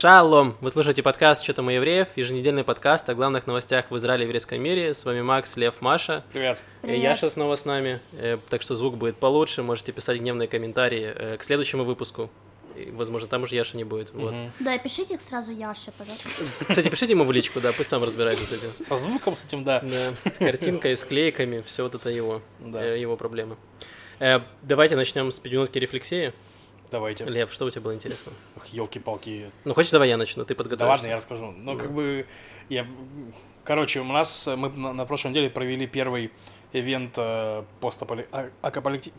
Шалом! Вы слушаете подкаст «Что там у евреев?» Еженедельный подкаст о главных новостях в Израиле и еврейском мире. С вами Макс, Лев, Маша. Привет. И Яша снова с нами, э, так что звук будет получше. Можете писать гневные комментарии э, к следующему выпуску. Возможно, там уже Яша не будет. Вот. Мгм. Да, пишите их сразу Яше, пожалуйста. Кстати, пишите ему в личку, да, пусть сам разбирается с этим. Со звуком с этим, да. Да, с картинкой, с клейками, все вот это его, Да. э, его проблемы. Э, Давайте начнем с пятиминутки рефлексии. Давайте. Лев, что у тебя было интересно? елки-палки. Ну, хочешь, давай я начну, ты Да подготовишься. ладно, я расскажу. Ну, как бы, я... Короче, у нас, э, мы на, на прошлой неделе провели первый event э, постапокалипти...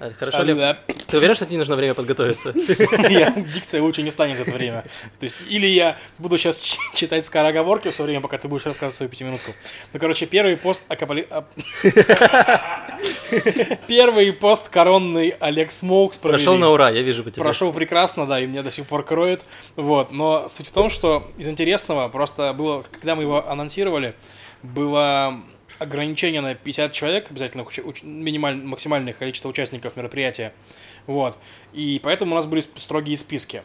А, Хорошо, Лев, ты уверен, что тебе нужно время подготовиться? Дикция лучше не станет за это время. То есть, или я буду сейчас читать скороговорки все время, пока ты будешь рассказывать свою пятиминутку. Ну, короче, первый пост ап- Первый посткоронный Олег Смоукс. Прошел на ура, я вижу по тебе. Прошел прекрасно, да, и меня до сих пор кроет. Вот. Но суть в том, что из интересного просто было, когда мы его анонсировали, было ограничение на 50 человек, обязательно уч- уч- минималь- максимальное количество участников мероприятия. Вот. И поэтому у нас были строгие списки.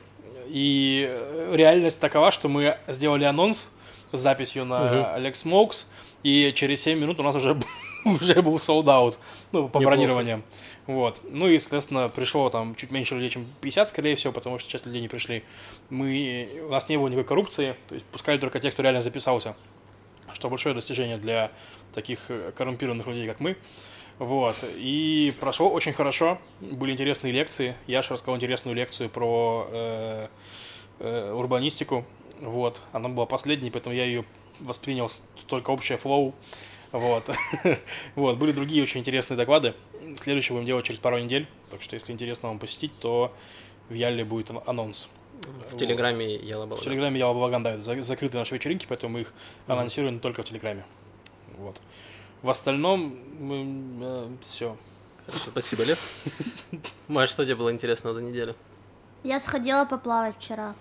И э, реальность такова, что мы сделали анонс с записью на. Alex Smokes, и через 7 минут у нас уже, уже был sold out, ну, по Неплохо. бронированиям. Вот. Ну и, соответственно, пришло там чуть меньше людей, чем 50, скорее всего, потому что часть людей не пришли. Мы, у нас не было никакой коррупции, то есть пускали только тех, кто реально записался. Что большое достижение для таких э, коррумпированных людей, как мы. Вот. И прошло очень хорошо. Были интересные лекции. Яша рассказал интересную лекцию про э, э, урбанистику. Вот. Она была последней, поэтому я ее воспринял только общее флоу. Вот. вот. Были другие очень интересные доклады. Следующий будем делать через пару недель. Так что, если интересно вам посетить, то в Ялле будет ан- анонс. В Телеграме Яла В Телеграме Яла Балаган, да, это за- закрытые наши вечеринки, поэтому мы их анонсируем только в Телеграме. Вот. В остальном, все. Хорошо, Спасибо, Лев. Маш, что тебе было интересного за неделю? Я сходила поплавать вчера.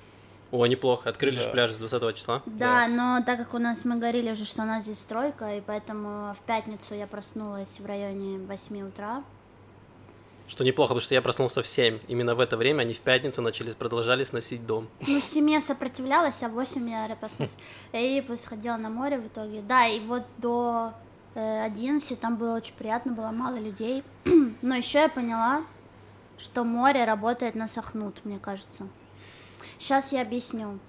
О, неплохо. Открыли Да. же пляж с 20 числа. Да, но так как у нас мы говорили уже, что у нас здесь стройка, и поэтому в пятницу я проснулась в районе 8 утра. Что неплохо, потому что я проснулся в 7. Именно в это время они в пятницу начали, продолжали сносить дом. Ну, в 7 сопротивлялась, а в 8 я проснулась. И пусть сходила на море в итоге. Да, и вот до э, 11 там было очень приятно, было мало людей. Но еще я поняла, что море работает на сохнут, мне кажется. Сейчас я объясню.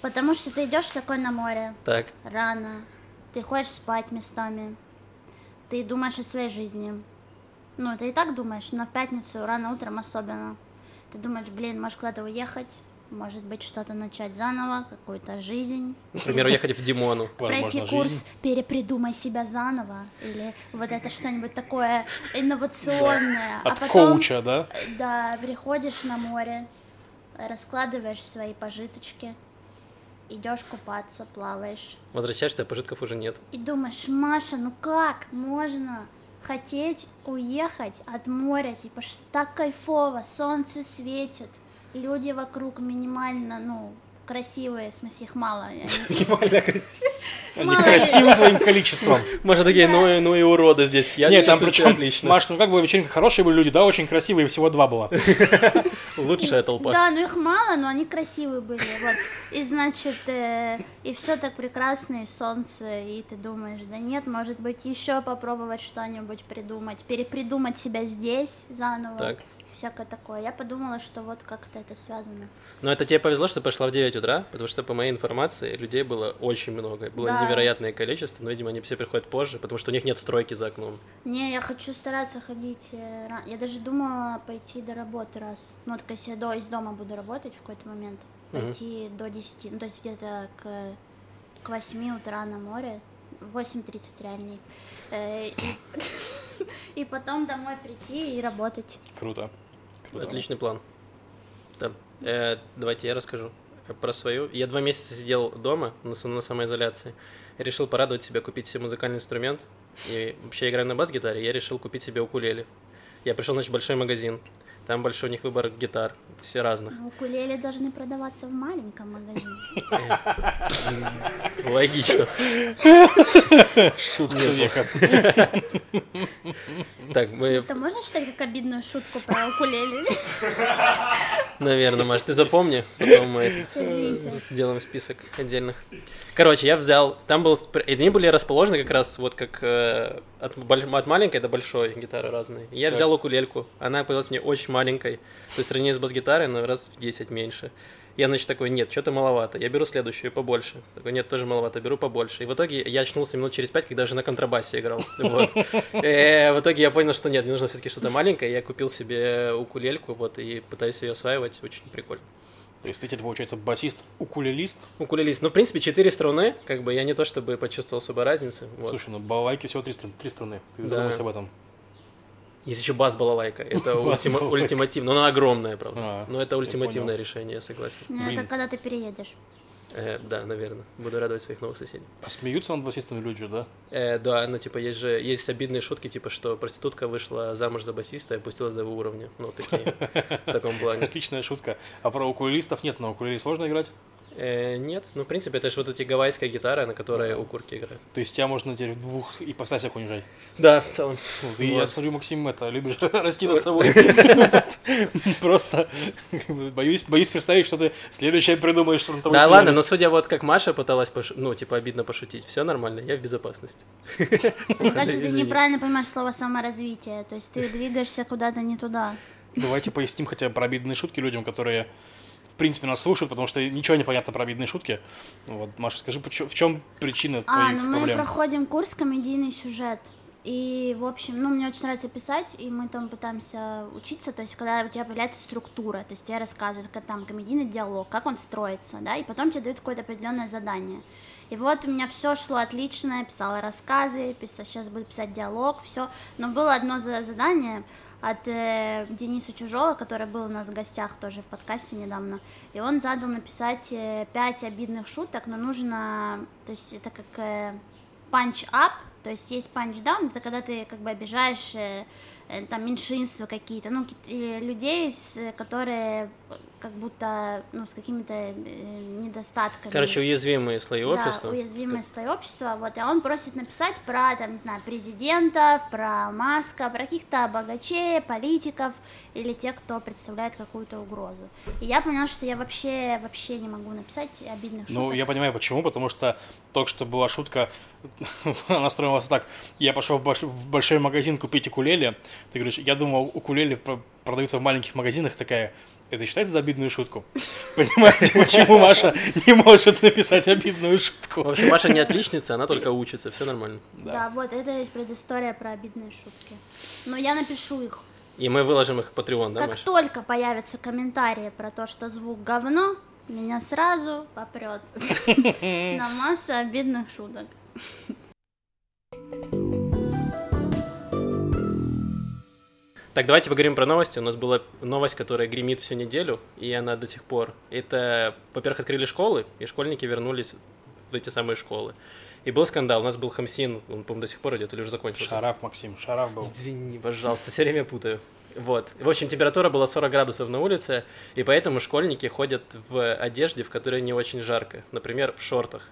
Потому что ты идешь такой на море, Так, рано, ты хочешь спать местами, ты думаешь о своей жизни. Ну, ты и так думаешь, но в пятницу, рано утром особенно. Ты думаешь, блин, может куда-то уехать, может быть, что-то начать заново, какую-то жизнь. например, уехать в Димону. Пройти курс «Перепридумай себя заново» или вот это что-нибудь такое инновационное. От а потом, коуча, да? да, приходишь на море, раскладываешь свои пожиточки, идешь купаться, плаваешь. Возвращаешься, а пожитков уже нет. И думаешь, Маша, ну как можно хотеть уехать от моря, типа, что так кайфово, солнце светит, люди вокруг минимально, ну, красивые, в смысле, их мало. они- красивы своим количеством. Маша такие, ну и, ну и уроды здесь. Я Нет, там причем, отлично. Маш, ну как бы вечеринка хорошие были люди, да, очень красивые, всего два было. Лучшая толпа. Да, ну их мало, но они красивые были, вот. И значит, э, и все так прекрасно, и солнце, и ты думаешь, да нет, может быть, еще попробовать что-нибудь придумать, перепридумать себя здесь заново. Так. Всякое такое. Я подумала, что вот как-то это связано. Но это тебе повезло, что пошла в 9 утра, потому что, по моей информации, людей было очень много. Было Да. невероятное количество, но, видимо, они все приходят позже, потому что у них нет стройки за окном. Не, я хочу стараться ходить э, Я даже думала пойти до работы раз. Ну, вот если я до, из дома буду работать в какой-то момент, пойти до 10, ну, то есть где-то к, к 8 утра на море, 8.30 реальней, Э, и потом домой прийти и работать. Круто. Круто. Отличный план. Да. Э, давайте я расскажу про свою. Я два месяца сидел дома на, на самоизоляции. Решил порадовать себя, купить себе музыкальный инструмент. И вообще играю на бас-гитаре, я решил купить себе укулеле. Я пришел, значит, в большой магазин. Там большой у них выбор гитар, все разных. Ну, Укулеле должны продаваться в маленьком магазине. Логично. Шутка века. Так, мы, Это можно считать как обидную шутку про укулеле? наверное, Маш, ты запомни, потом мы сделаем список отдельных. Короче, я взял, там был, они были расположены как раз вот как э, от, от маленькой до большой гитары разные. Я Так. взял укулельку, она показалась мне очень маленькой, то есть сравнение с бас-гитарой на раз в 10 меньше. Я, значит, такой, нет, что-то маловато, я беру следующую побольше. Такой, нет, тоже маловато, беру побольше. И в итоге я очнулся минут через пять, когда уже на контрабасе играл. Вот. Э, В итоге я понял, что нет, мне нужно все-таки что-то маленькое. Я купил себе укулельку, вот, и пытаюсь ее осваивать, очень прикольно. То есть ты теперь, получается, басист, укулелист. Укулелист. Ну, в принципе, четыре струны, как бы я не то чтобы почувствовал особой разницы. Вот. Слушай, ну балалайки всего три, три струны. Ты Да. задумался об этом? Есть еще. Это Бас ультима- балалайка. ультимативно. Но она огромная, правда. А, Но это ультимативное решение, я согласен. Ну. Это когда ты переедешь. Э, да, наверное. Буду радовать своих новых соседей. А смеются над басистами люди же, да? Э, да, ну типа есть же есть обидные шутки, типа что проститутка вышла замуж за басиста и опустилась до его уровня. Ну, такие в таком плане. Отличная шутка. А про укулелистов нет, на укулеле сложно играть? Э, нет, ну в принципе это же вот эти гавайская гитара, на которой у курки играют. То есть тебя можно теперь в двух ипостасях унижать. Да, в целом. Вот, и я смотрю, Максим, это, любишь расти над собой. Просто боюсь, боюсь представить, что ты следующее придумаешь. что Да ладно, но судя вот как Маша пыталась, ну, типа, обидно пошутить, все нормально, я в безопасности. Мне кажется, ты неправильно понимаешь слово саморазвитие. То есть ты двигаешься куда-то не туда. Давайте поясним хотя бы про обидные шутки людям, которые принципе нас слушают, потому что ничего не понятно про обидные шутки. Вот, Маша, скажи, в чем причина А, твоих ну мы проблем? проходим курс комедийный сюжет. И, в общем, ну, мне очень нравится писать, и мы там пытаемся учиться, то есть, когда у тебя появляется структура, то есть тебе рассказывают, как там комедийный диалог, как он строится, да, и потом тебе дают какое-то определенное задание. И вот у меня все шло отлично, я писала рассказы, писала, сейчас буду писать диалог, все. Но было одно за- задание от э, Дениса Чужого, который был у нас в гостях тоже в подкасте недавно. И он задал написать э, пять обидных шуток, но нужно, то есть это как э, punch up, то есть есть punch down, это когда ты как бы обижаешь э, э, там меньшинства какие-то, ну, э, людей, которые как будто, ну, с какими-то э, недостатками. Короче, уязвимые слои общества. Да, уязвимые слои общества, вот, и он просит написать про, там, не знаю, президентов, про Маска, про каких-то богачей, политиков или тех, кто представляет какую-то угрозу. И я поняла, что я вообще, вообще не могу написать обидных шуток. Ну, я понимаю, почему, потому что только что была шутка, она строилась так, я пошел в, больш- в большой магазин купить укулеле, ты говоришь, я думал, укулеле про- продаются в маленьких магазинах, такая, это считается за обидную шутку? Понимаете, почему Маша не может написать обидную В шутку? общем, Маша не отличница, она только учится, все нормально. Да. вот это есть предыстория про обидные шутки. Но я напишу их. И мы выложим их в Patreon, да, как Маша? только появятся комментарии про то, что звук говно, меня сразу попрет на массу обидных шуток. Так, давайте поговорим про новости. У нас была новость, которая гремит всю неделю, и она до сих пор. Это, во-первых, открыли школы, и школьники вернулись в эти самые школы. И был скандал. У нас был Хамсин, он, по-моему, до сих пор идет или уже закончился. Шараф, Максим, Шараф был. Извини, пожалуйста, все время путаю. Вот. В общем, температура была 40 градусов на улице, и поэтому школьники ходят в одежде, в которой не очень жарко. Например, в шортах.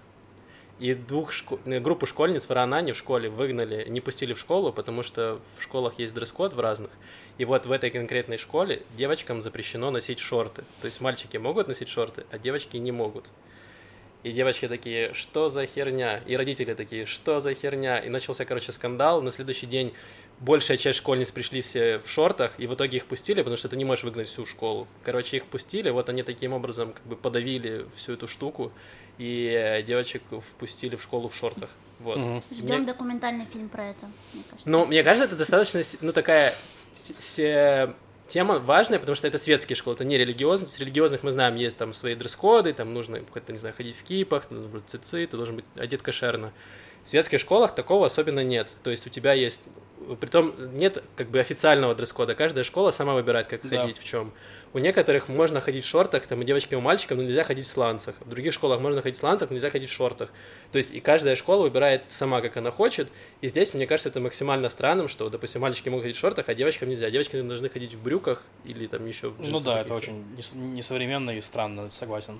И двух шко- э, группу школьниц в Ранане в школе выгнали, не пустили в школу, потому что в школах есть дресс-код в разных. И вот в этой конкретной школе девочкам запрещено носить шорты. То есть мальчики могут носить шорты, а девочки не могут. И девочки такие, что за херня? И родители такие, что за херня? И начался, короче, скандал. На следующий день большая часть школьниц пришли все в шортах, и в итоге их пустили, потому что ты не можешь выгнать всю школу. Короче, их пустили, вот они таким образом как бы подавили всю эту штуку, и э, девочек впустили в школу в шортах. Вот. Ждем Мне- документальный фильм про это, мне кажется. ну, мне кажется, это достаточно, ну, такая с- тема важная, потому что это светские школы, это не религиозные. С религиозных мы знаем, есть там свои дресс-коды, там нужно, не знаю, ходить в кипах, должен быть цицы, ты должен быть одет кошерно. В светских школах такого особенно нет. То есть у тебя есть... Притом нет как бы официального дресс-кода. Каждая школа сама выбирает, как Да. ходить, в чем. У некоторых можно ходить в шортах, там и девочкам, и мальчикам, но нельзя ходить в сланцах. В других школах можно ходить в сланцах, но нельзя ходить в шортах. То есть и каждая школа выбирает сама, как она хочет. И здесь, мне кажется, это максимально странным, что, допустим, мальчики могут ходить в шортах, а девочкам нельзя. Девочки должны ходить в брюках или там еще в Ну да, это очень нес- несовременно и странно, согласен.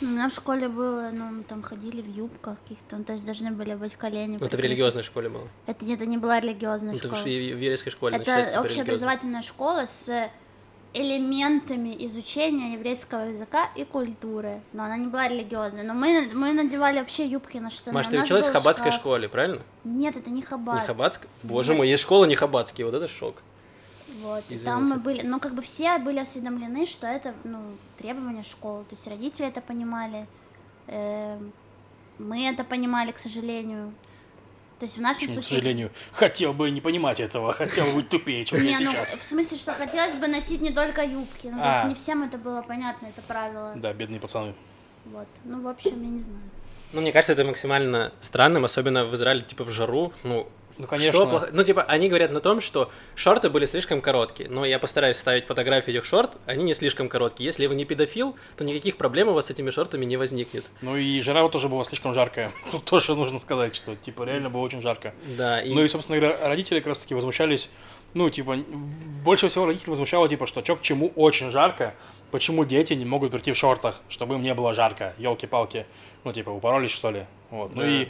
У меня в школе было, ну, мы там ходили в юбках каких-то, ну, то есть должны были быть колени. Ну, это в религиозной школе было. Это, не- это не была религиозная Ну, это школа. ш- в еврейской школе Это общеобразовательная школа с элементами изучения еврейского языка и культуры. Но она не была религиозной. Но мы, мы надевали вообще юбки на штаны. Маш, ты училась в хаббатской шкаф. школе, правильно? Нет, это не хаббат. Не хаббатской? Боже мой, есть школа не хаббатские, вот это шок. Вот. И Извините. там мы были, ну как бы все были осведомлены, что это, ну, требования школы. То есть родители это понимали, эм, мы это понимали, к сожалению. То есть в нашем Почему, к случае... сожалению, хотел бы не понимать этого, хотел бы быть тупее, чем я Не, ну, сейчас. в смысле, что хотелось бы носить не только юбки. Ну, то А. есть не всем это было понятно, это правило. Да, бедные пацаны. Вот. Ну, в общем, я не знаю. Ну, мне кажется, это максимально странным, особенно в Израиле, типа, в жару. Ну, Ну, конечно. Что плохо- Ну, типа, они говорят на том, что шорты были слишком короткие. Но я постараюсь ставить фотографии этих шорт, они не слишком короткие. Если вы не педофил, то никаких проблем у вас с этими шортами не возникнет. Ну и жара тоже была слишком жаркая. Тут тоже нужно сказать, что типа реально было очень жарко. Да, и... Ну и, собственно говоря, родители как раз таки возмущались, ну, типа, больше всего родителей возмущало, типа, что чё к чему очень жарко, почему дети не могут прийти в шортах, чтобы им не было жарко, елки-палки, ну, типа, упоролись, что ли, вот. Ну Да. и,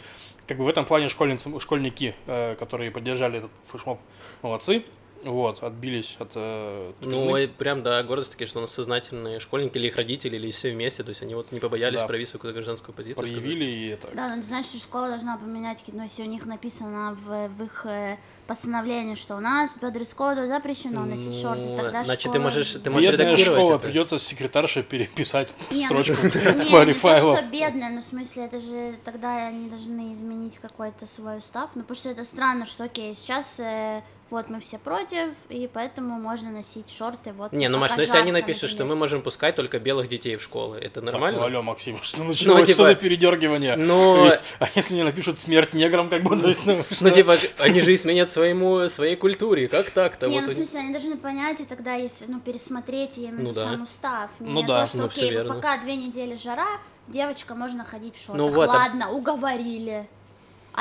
как бы, в этом плане школьницы, школьники, э, которые поддержали этот флешмоб, молодцы, вот, отбились от э, Ну, и прям, да, гордость такие, что у нас сознательные школьники или их родители, или все вместе, то есть они вот не побоялись Да. проявить свою какую-то гражданскую позицию. сказать. проявили, и это... Да, но ты знаешь, что школа должна поменять, ну, если у них написано в, в их э, постановлении, что у нас по дресс-коду запрещено носить Ну, шорты, тогда значит, ты школа- можешь- ты можешь Бедная редактировать школа, это. придется секретарше переписать Не, ну, строчку не, в не то, что бедная, но в смысле, это же тогда они должны изменить какой-то свой устав. Ну, потому что это странно, что, окей, сейчас э, вот мы все против, и поэтому можно носить шорты, вот Не, ну, Маш, ну если они напишут, что мы можем пускать только белых детей в школы, это Так, ну, нормально? алло, Максим, что началось? типа, что за передергивание? ну, То есть, а если не напишут смерть неграм, как бы, то есть, ну, Ну, типа, они же изменят своему, своей культуре, как так-то? Не, Вот ну, в смысле, они должны понять, и тогда, если, ну, пересмотреть, я имею в Ну виду да. сам устав. Не Ну то, да, что, ну, окей, верно. пока две недели жара, девочка, можно ходить в шортах. Ну вот, а- Ладно, уговорили.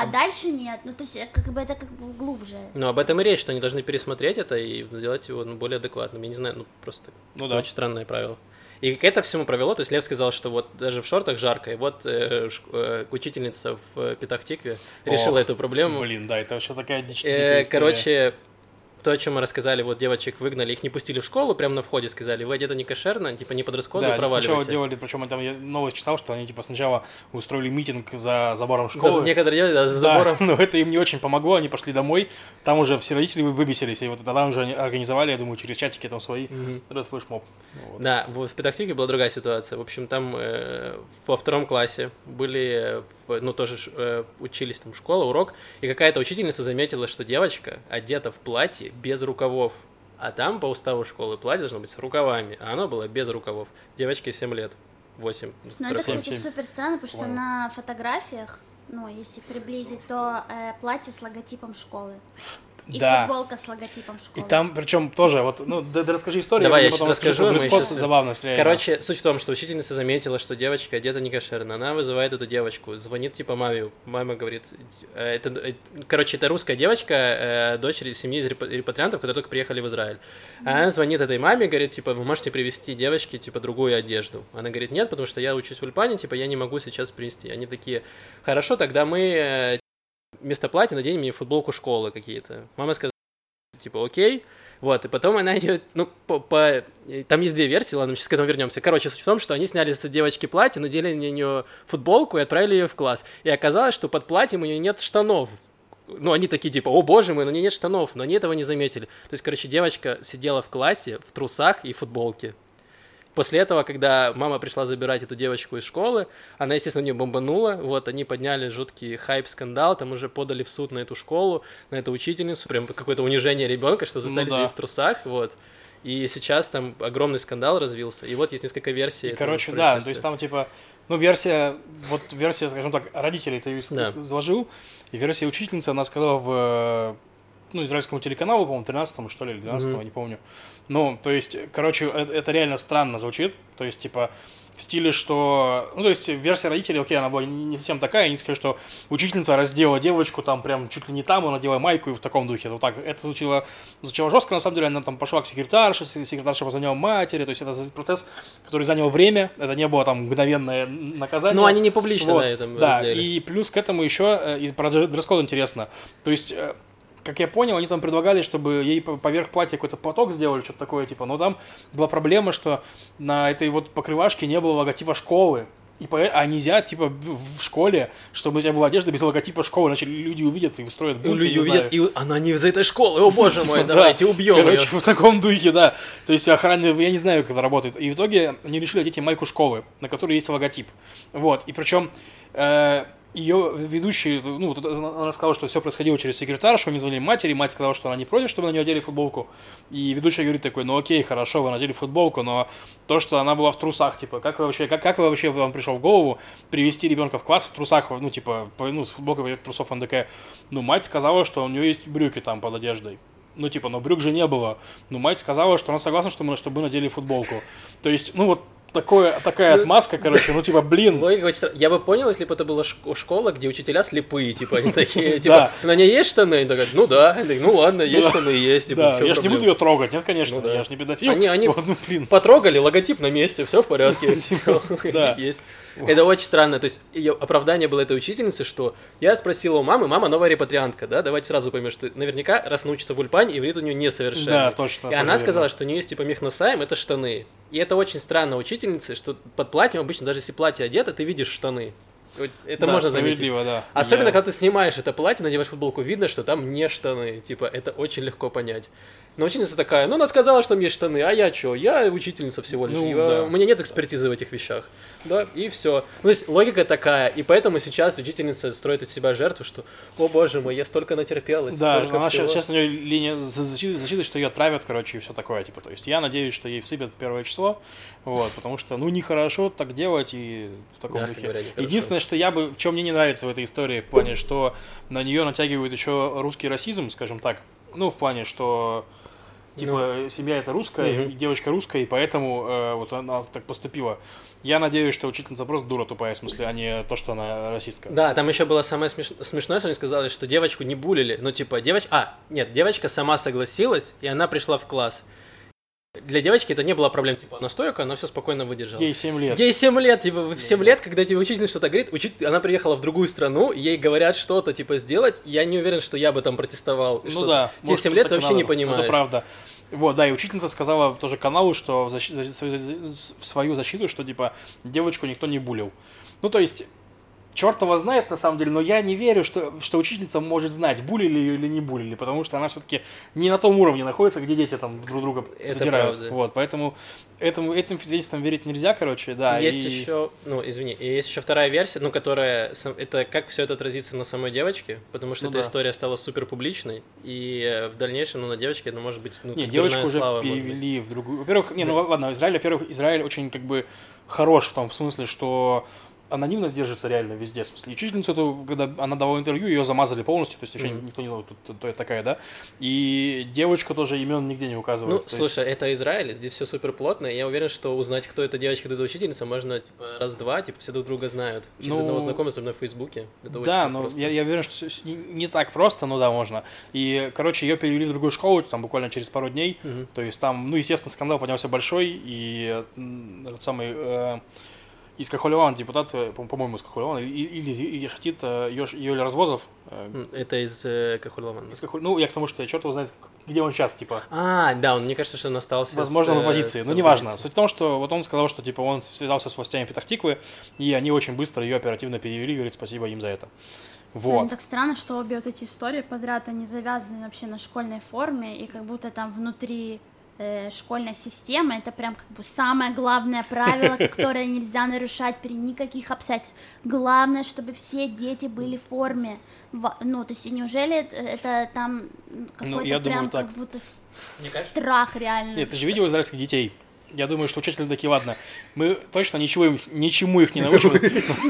А дальше нет. Ну, то есть, э, как бы это как бы глубже. Ну, об этом и речь, что они должны пересмотреть это и сделать его ну, более адекватным. Я не знаю, ну, просто Ну да. очень странное правило. И к это всему провело, то есть Лев сказал, что вот даже в шортах жарко, и вот э, ш- э, учительница в э, Петахтикве решила Ох, эту проблему. Блин, да, это вообще такая дичь. Э, короче, то, о чем мы рассказали, вот девочек выгнали, их не пустили в школу, прямо на входе сказали, вы одеты не кошерно, типа не по дресс-коду, да, они сначала проваливайте. делали, причем там я новость читал, что они типа сначала устроили митинг за забором За- школы. некоторые делали да, за Да, забором. но это им не очень помогло, они пошли домой, там уже все родители вы- выбесились, и вот тогда уже они организовали, я думаю, через чатики там свои Мгм. этот флешмоб. Вот. Да, вот в Педактике была другая ситуация. В общем, там э, во втором классе были, э, ну, тоже э, учились там школа, урок, и какая-то учительница заметила, что девочка одета в платье без рукавов. А там по уставу школы платье должно быть с рукавами, а оно было без рукавов. Девочке 7 лет, 8. Но это, кстати, семь. супер странно, потому что Вау. на фотографиях, ну, если приблизить, то э, платье с логотипом школы. И Да. футболка с логотипом И школы. там, причем тоже, вот, ну, да, да расскажи историю, Давай, я потом щас расскажу, про мы щас- забавно. Короче, суть в том, что учительница заметила, что девочка одета не кошерно. Она вызывает эту девочку, звонит типа маме. Мама говорит, э, это, э, короче, это русская девочка, э, дочь семьи из репа- репатриантов, которые только приехали в Израиль. А Она звонит этой маме, говорит, типа, вы можете привезти девочке, типа, другую одежду. Она говорит, нет, потому что я учусь в Ульпане, типа, я не могу сейчас принести. Они такие, хорошо, тогда мы вместо платья наденем ей футболку школы какие-то. Мама сказала, типа, окей. Вот, и потом она идет, ну, по, по- э, там есть две версии, ладно, сейчас к этому вернемся. Короче, суть в том, что они сняли с девочки платье, надели на нее футболку и отправили ее в класс. И оказалось, что под платьем у нее нет штанов. Ну, они такие, типа, о боже мой, на ней нет штанов, но они этого не заметили. То есть, короче, девочка сидела в классе в трусах и футболке. После этого, когда мама пришла забирать эту девочку из школы, она, естественно, нее бомбанула, вот, они подняли жуткий хайп-скандал, там уже подали в суд на эту школу, на эту учительницу, прям какое-то унижение ребенка, что заставили Ну да. в трусах, вот. И сейчас там огромный скандал развился, и вот есть несколько версий. И, короче, да, то есть там, типа, Ну, версия, вот версия, скажем так, родителей ты Да. изложил, и версия учительницы, она сказала в, э, ну, израильскому телеканалу, по-моему, 13 что ли, или 12 Мгм. не помню. Ну, то есть, короче, это, это реально странно звучит, то есть, типа, в стиле, что... Ну, то есть, версия родителей, окей, она была не совсем такая, они сказали, что учительница раздела девочку там прям чуть ли не там, она надела майку и в таком духе. Вот так. Это звучало, звучало жестко, на самом деле, она там пошла к секретарше, се- секретарша позвонила матери, то есть, это процесс, который занял время, это не было там мгновенное наказание. Ну, они не публично Вот, на этом Да, разделе. и плюс к этому еще, э, и про др- дресс-код интересно. То есть, э, как я понял, они там предлагали, чтобы ей по- поверх платья какой-то платок сделали, что-то такое, типа, но там была проблема, что на этой вот покрывашке не было логотипа школы. И по... А нельзя, типа, в школе, чтобы у тебя была одежда без логотипа школы, иначе люди увидят и устроят бунт, люди не знаю. увидят, и она не из этой школы, о боже мой, Типа, да. давайте убьем Короче, в таком духе, да. То есть охрана, я не знаю, как это работает. И в итоге они решили одеть ей майку школы, на которой есть логотип. Вот. И причем ее ведущий, ну, она рассказала, что все происходило через секретаршу, они звонили матери, мать сказала, что она не против, чтобы на нее одели футболку. И ведущий говорит такой, ну окей, хорошо, вы надели футболку, но то, что она была в трусах, типа, как вы вообще, как, как вы вообще вам пришел в голову привести ребенка в класс в трусах, ну, типа, по- ну, с футболкой трусов, он такая, ну, мать сказала, что у нее есть брюки там под одеждой. Ну, типа, но брюк же не было. Ну, мать сказала, что она согласна, что мы, чтобы мы надели футболку. То есть, ну, вот такое, такая отмазка, короче, ну, типа, блин. Логика. Я бы понял, если бы это была шк- школа, где учителя слепые, типа, они такие, типа, на ней есть штаны? Они такие, ну да. Ну ладно, есть штаны, есть. типа, я же не буду ее трогать, нет, конечно, Ну да. я же не педофил. Они- ну. Потрогали, логотип на месте, все в порядке. да. Есть. Это очень странно. То есть ее оправдание было этой учительницы, что я спросила у мамы, мама новая репатриантка, да, давайте сразу поймем, что наверняка раз научится в Ульпане, иврит у нее несовершенный. Да, точно, И она верно. сказала, что у нее есть типа мехносаем, это штаны. И это очень странно учительницы, что под платьем обычно, даже если платье одето, ты видишь штаны. Это Да, можно заметить. да. Особенно, Я- когда ты снимаешь это платье, надеваешь футболку, видно, что там не штаны. Типа, это очень легко понять. Но ученица такая, ну, она сказала, что есть штаны, а я что? Я учительница всего лишь. Ну, Я- да. У меня нет экспертизы в этих вещах. Да, и все. то есть логика такая. И поэтому сейчас учительница строит из себя жертву, что, о боже мой, я столько натерпелась. Да, столько она всего». сейчас, сейчас у нее линия за- защиты, защиты, что ее травят, короче, и все такое, типа, то есть я надеюсь, что ей всыпят первое число, вот, потому что, ну, нехорошо так делать и в таком Мягко духе. говоря. Единственное, что я бы, что мне не нравится в этой истории, в плане, что на нее натягивают еще русский расизм, скажем так, ну, в плане, что типа семья это русская, Ну. И девочка русская, и поэтому э, вот она так поступила. Я надеюсь, что учительница просто дура тупая, в смысле, а не то, что она расистка. Да, там еще было самое смеш... смешное, что они сказали, что девочку не булили. Ну, типа, девочка... А, нет, девочка сама согласилась, и она пришла в класс. Для девочки это не было проблем, типа, она стойка, она все спокойно выдержала. Ей 7 лет. Ей 7 лет, типа, в 7 лет, когда тебе учитель что-то говорит, учитель, она приехала в другую страну, ей говорят что-то, типа, сделать, я не уверен, что я бы там протестовал. Ну да. Тебе может, 7 лет ты вообще не надо. понимаешь. Это правда. Вот, да, и учительница сказала тоже каналу, что в, защи- в свою защиту, что типа девочку никто не булил. Ну, то есть, черт его знает на самом деле, но я не верю, что, что учительница может знать, булили ее или не булили, потому что она все-таки не на том уровне находится, где дети там друг друга Это задирают. правда. Вот, поэтому этому, этим свидетельствам верить нельзя, короче, да. есть и- еще, ну, извини, есть еще вторая версия, ну, которая, это как все это отразится на самой девочке, потому что Ну эта да. история стала супер публичной, и э, в дальнейшем, ну, на девочке, ну, может быть, ну, Не, девочку уже слава, перевели в другую. Во-первых, не, ну ладно, Израиль, во-первых, Израиль очень как бы хорош в том смысле, что анонимность держится реально везде. В смысле, учительницу эту, когда она давала интервью, ее замазали полностью, то есть вообще Мгм. никто не знал, кто, кто- такая, да. И девочка тоже имен нигде не Ну, указывается. есть- слушай, это Израиль, здесь все супер плотно, я уверен, что узнать, кто эта девочка, кто эта учительница, можно, типа, раз-два, типа, все друг друга знают. Через Ну, одного знакомого, особенно в Фейсбуке. Это да, но просто. я, я уверен, что не, не так просто, но да, можно. И, короче, ее перевели в другую школу, там буквально через пару дней. Мгм. То есть там, ну, естественно, скандал поднялся большой, и этот самый э, из Кахолеван депутат, э, по- по-моему, из Кахолеван, или или Шатит Йоли Развозов. э, Это из э, из Кахоль- Ну, я к тому, что черт его знает, где он сейчас, типа. А, да, он, мне кажется, что он остался Возможно, с, в э, оппозиции, но неважно. Суть в том, что вот он сказал, что типа он связался с властями Петахтиквы, и они очень быстро ее оперативно перевели, говорит, спасибо им за это. Блин, Вот. так странно, что обе вот эти истории подряд, они завязаны вообще на школьной форме, и как будто там внутри э, школьной системы это прям как бы самое главное правило, которое нельзя нарушать при никаких обстоятельствах. Главное, чтобы все дети были в форме. Ну, то есть, неужели это, там какой-то Ну, я думаю, прям так. как будто кажется- страх реально? Нет, ты же видел израильских детей. Я думаю, что учитель такие, ладно, мы точно ничего им, ничему их не научим,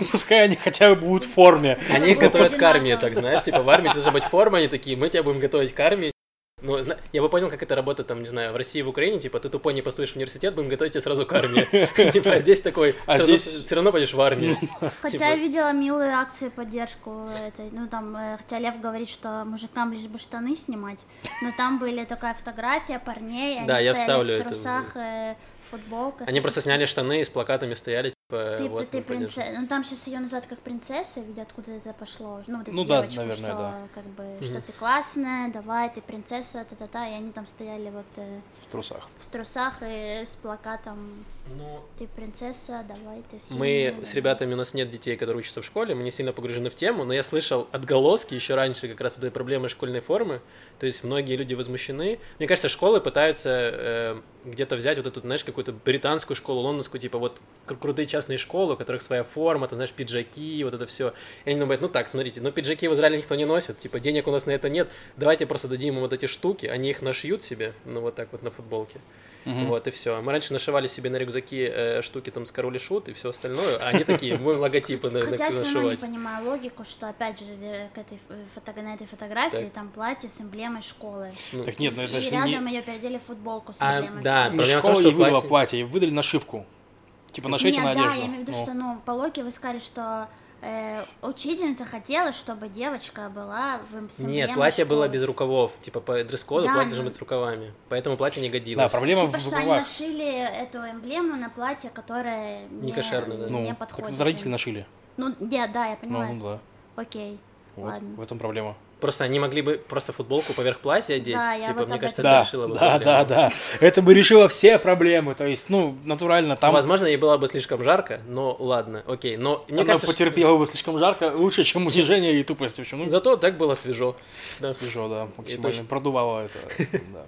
пускай они хотя бы будут в форме. Они их готовят к армии, так знаешь, типа в армии должна быть форма, они такие, мы тебя будем готовить к армии. Ну, я бы понял, как это работает, там, не знаю, в России и в Украине, типа, ты тупой не поступишь в университет, будем готовить тебя сразу к армии. Типа, а здесь такой, А все равно- пойдешь в армию. Хотя Типа- я видела милые акции поддержку этой, ну там, э, хотя Лев говорит, что мужикам лишь бы штаны снимать, но там были такая фотография парней, они стояли в трусах, э, футболках. Они просто сняли штаны и с плакатами стояли, Ты, вот, ты принцесса, ну там сейчас ее называют как принцесса, видят, откуда это пошло, ну вот эту Ну да, девочку, наверное, что да. как бы, что ты классная, давай, ты принцесса, та-та-та, и они там стояли вот э, В трусах. в трусах и с плакатом, Ну, ты принцесса, давай, ты Мы сильная, с давай». ребятами, у нас нет детей, которые учатся в школе, мы не сильно погружены в тему, но я слышал отголоски еще раньше как раз этой проблемы школьной формы, то есть многие люди возмущены. Мне кажется, школы пытаются э, где-то взять вот эту, знаешь, какую-то британскую школу, лондонскую, типа вот кру- крутые частные школы, у которых своя форма, там, знаешь, пиджаки, вот это все. И они думают, ну так, смотрите, ну пиджаки в Израиле никто не носит, типа денег у нас на это нет, давайте просто дадим им вот эти штуки, они их нашьют себе, ну вот так вот на футболке. Вот, и все. Мы раньше нашивали себе на рюкзаки э, штуки там с король и шут и все остальное, а они такие, будем логотипы на, Хотя все равно не понимаю логику, что опять же ве- к этой фото- на этой фотографии Так. там платье с эмблемой школы. Ну, Так нет, ну это же рядом не, ее передели в футболку с А, эмблемой да, школы. не в том, школа ей выдала платье- ей выдали нашивку. Типа нашейте Нет, на да, одежду. я имею в виду, Ну. что ну по логике вы сказали, что э, учительница хотела, чтобы девочка была в с Нет, платье было без рукавов, типа по дресс-коду Да, платье должно быть с рукавами, поэтому платье не годилось. Да, проблема Типа, в что они рукавах. нашили эту эмблему на платье, которое Не кошерно, да. Ну, не так подходит. это родители нашили. Ну, я, да, я Ну, понимаю. ну да. Окей, Вот, ладно. в этом проблема. Просто они могли бы просто футболку поверх платья одеть, Да, я типа, вот мне кажется, это Да, решило бы да, проблему. да, да. Это бы решило все проблемы. То есть, ну, натурально там Возможно, ей было бы слишком жарко, но ладно, окей. Но мне она кажется, что- потерпела бы слишком жарко, лучше, чем унижение и тупость. В общем, ну, Зато так было свежо. Да. свежо, да, максимально. точно. Продувало это, да.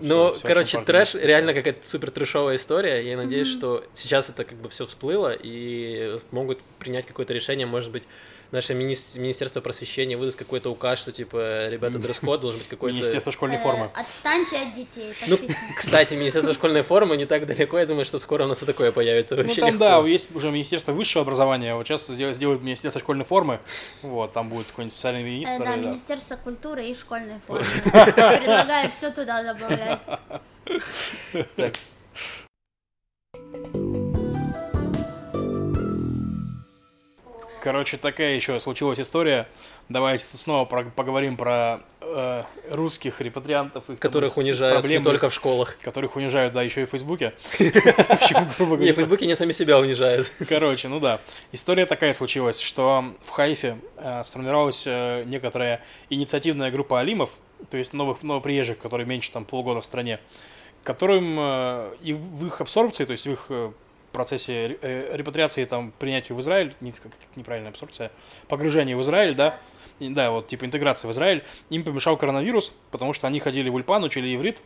Ну, короче, трэш реально какая-то супер трэшовая история. Я надеюсь, что сейчас это как бы все всплыло и могут принять какое-то решение, может быть, наше мини- Министерство просвещения выдаст какой-то указ, что типа, ребята, дресс-код должен быть какой-то... Министерство школьной Э, формы. Отстаньте от детей, Ну, кстати, Министерство школьной формы не так далеко, я думаю, что скоро у нас и такое появится Ну, вообще там, легко. да, есть уже Министерство высшего образования, вот сейчас сделают, Министерство школьной формы, вот, там будет какой-нибудь специальный Э, министр. да. Министерство культуры и школьной формы. Предлагаю все туда добавлять. Так. Короче, такая еще случилась история. Давайте снова про- поговорим про э, русских репатриантов, их там Которых унижают проблемы, не только в школах. которых унижают, да, еще и в Фейсбуке. Не, в Фейсбуке не сами себя унижают. Короче, ну да. История такая случилась, что в Хайфе э, сформировалась э, некоторая инициативная группа алимов, то есть новых новоприезжих, которые меньше там полгода в стране, которым э, и в их абсорбции, то есть в их процессе э, репатриации, там, принятию в Израиль, не, как неправильная абсорбция, погружение в Израиль, да, и, да, вот типа интеграция в Израиль, им помешал коронавирус, потому что они ходили в Ульпан, учили иврит,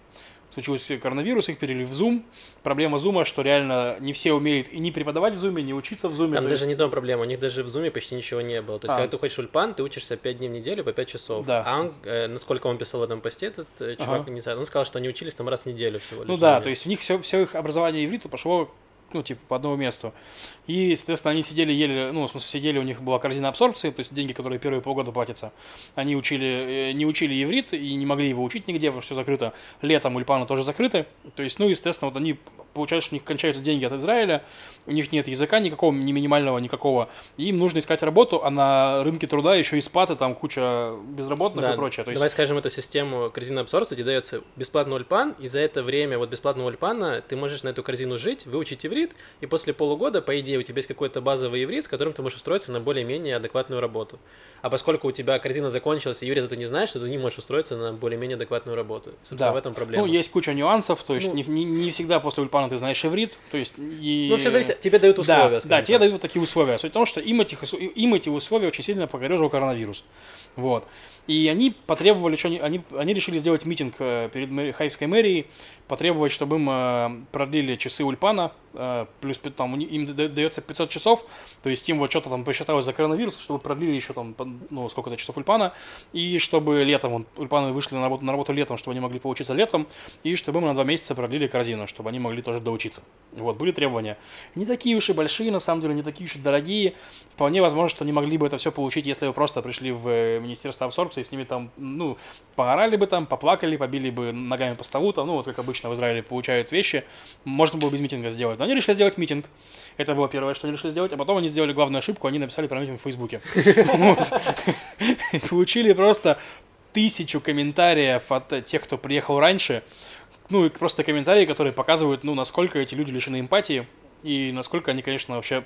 случился коронавирус, их перевели в Zoom. Проблема Zoom, что реально не все умеют и не преподавать в Zoom, не учиться в Zoom. Там то даже есть- не том проблема, у них даже в зуме почти ничего не было. То есть, А. когда ты ходишь в Ульпан, ты учишься 5 дней в неделю по 5 часов. Да. А он, э, насколько он писал в этом посте, этот э, чувак, Ага. не знаю, он сказал, что они учились там раз в неделю всего лишь. Ну да, то есть у них все, все их образование ивриту пошло ну, типа, по одному месту. И, соответственно, они сидели, ели, ну, в смысле, сидели, у них была корзина абсорбции, то есть деньги, которые первые полгода платятся. Они учили, э, не учили иврит и не могли его учить нигде, потому что все закрыто. Летом ульпаны тоже закрыты. То есть, ну, естественно, вот они получают, что у них кончаются деньги от Израиля, у них нет языка никакого, ни минимального, никакого. И им нужно искать работу, а на рынке труда еще и спаты, там куча безработных Да, и прочее. То есть, Давай скажем эту систему корзины абсорбции, тебе дается бесплатный ульпан, и за это время вот бесплатного ульпана ты можешь на эту корзину жить, выучить иврит, и после полугода, по идее, у тебя есть какой-то базовый иврит, с которым ты можешь устроиться на более-менее адекватную работу. А поскольку у тебя корзина закончилась, и иврит ты не знаешь, то ты не можешь устроиться на более-менее адекватную работу. Собственно, Да. в этом проблема. Ну, есть куча нюансов, то есть Ну- не, не- не всегда после ульпана ты знаешь иврит, то есть и... Ну, все зависит, тебе дают условия. Да, да, тебе так. дают такие условия. Суть в том, что им, этих, им эти условия очень сильно покорежил коронавирус. Вот. И они потребовали, что они, они, они решили сделать митинг э, перед Хайфской мэрией, потребовать, чтобы им э, продлили часы ульпана э, плюс там им да- дается 500 часов, то есть им вот что-то там посчиталось за коронавирус, чтобы продлили еще там, ну, сколько-то часов Ульпана, и чтобы летом, вот, Ульпаны вышли на работу, на работу летом, чтобы они могли поучиться летом, и чтобы мы на два месяца продлили корзину, чтобы они могли тоже доучиться. Вот, были требования. Не такие уж и большие, на самом деле, не такие уж и дорогие. Вполне возможно, что они могли бы это все получить, если бы просто пришли в Министерство абсорбции, с ними там, ну, поорали бы там, поплакали, побили бы ногами по столу, там, ну, вот как обычно в Израиле получают вещи. Можно было без митинга сделать. Но они решили сделать митинг. Это было первое, что они решили сделать. А потом они сделали главную ошибку, они написали про митинг в Фейсбуке. Получили просто тысячу комментариев от тех, кто приехал раньше. Ну, и просто комментарии, которые показывают, ну, насколько эти люди лишены эмпатии и насколько они, конечно, вообще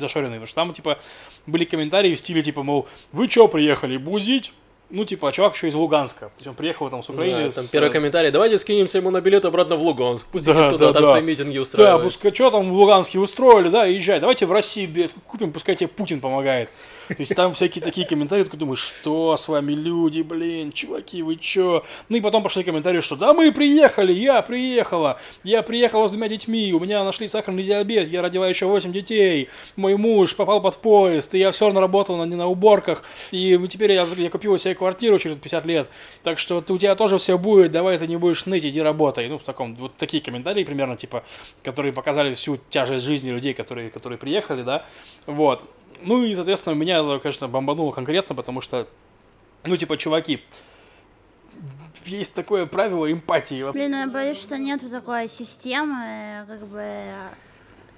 зашоренные. Потому что там, типа, были комментарии в стиле, типа, мол, вы чё приехали, бузить? Ну, типа, чувак еще из Луганска. То есть он приехал там с Украины. Да, там с, первый э, комментарий. Давайте скинемся ему на билет обратно в Луганск. Пусть Да, туда, да, там да. свои митинги Да, устраивает. пускай что там в Луганске устроили, да, езжай, давайте в России билет купим, пускай тебе Путин помогает. То есть там всякие такие комментарии, ты думаешь, что с вами люди, блин, чуваки, вы чё? Ну и потом пошли комментарии, что да мы приехали, я приехала, я приехала с двумя детьми, у меня нашли сахарный диабет, я родила еще 8 детей, мой муж попал под поезд, и я все равно работала не на уборках, и теперь я, я купила себе квартиру через 50 лет, так что у тебя тоже все будет, давай ты не будешь ныть, иди работай. Ну, в таком, вот такие комментарии примерно, типа, которые показали всю тяжесть жизни людей, которые, которые приехали, да, вот. Ну и, соответственно, меня, это, конечно, бомбануло конкретно, потому что, ну, типа, чуваки, есть такое правило эмпатии. Блин, ну я боюсь, что нету такой системы, как бы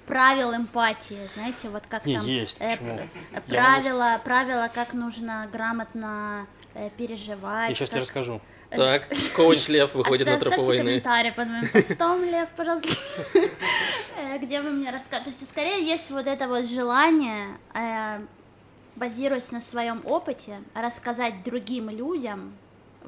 правил эмпатии, знаете, вот как Не, там есть, э, почему? п- Я правила, правила, как нужно грамотно э, переживать. Я сейчас тебе как- расскажу. Так, коуч Лев выходит на тропу Оставьте войны. комментарий под моим постом, Лев, пожалуйста, Э, где вы мне расскажете. То есть, скорее, есть вот это вот желание, э, базируясь на своем опыте, рассказать другим людям,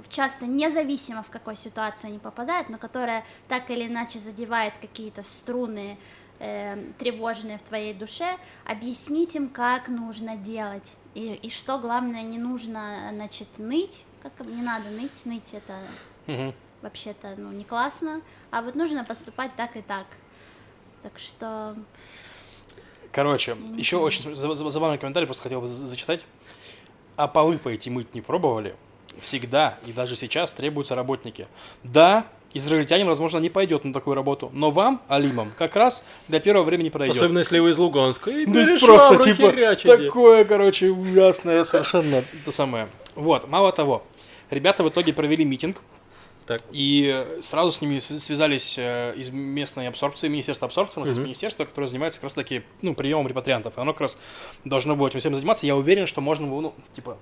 часто независимо в какой ситуацию они попадают, но которая так или иначе задевает какие-то струны э, тревожные в твоей душе, объяснить им, как нужно делать. И, и что главное, не нужно, значит, ныть, как не надо ныть, ныть это вообще-то, ну, не классно, а вот нужно поступать так и так. Так что, Короче, еще очень за- за- забавный комментарий, просто хотел бы за- зачитать. А полы пойти мыть не пробовали? Всегда и даже сейчас требуются работники. Да, израильтянин, возможно, не пойдет на такую работу, но вам, алимам, как раз для первого времени подойдет. Особенно если вы из Луганска. И То есть просто типа херячите. такое, короче, ужасное совершенно это самое. Вот, мало того, ребята в итоге провели митинг, Так. и сразу с ними связались э, из местной абсорбции, Министерства абсорбции, у нас есть министерство, которое занимается как раз таки, ну, приемом репатриантов. И оно как раз должно было этим всем заниматься. Я уверен, что можно было, ну, типа,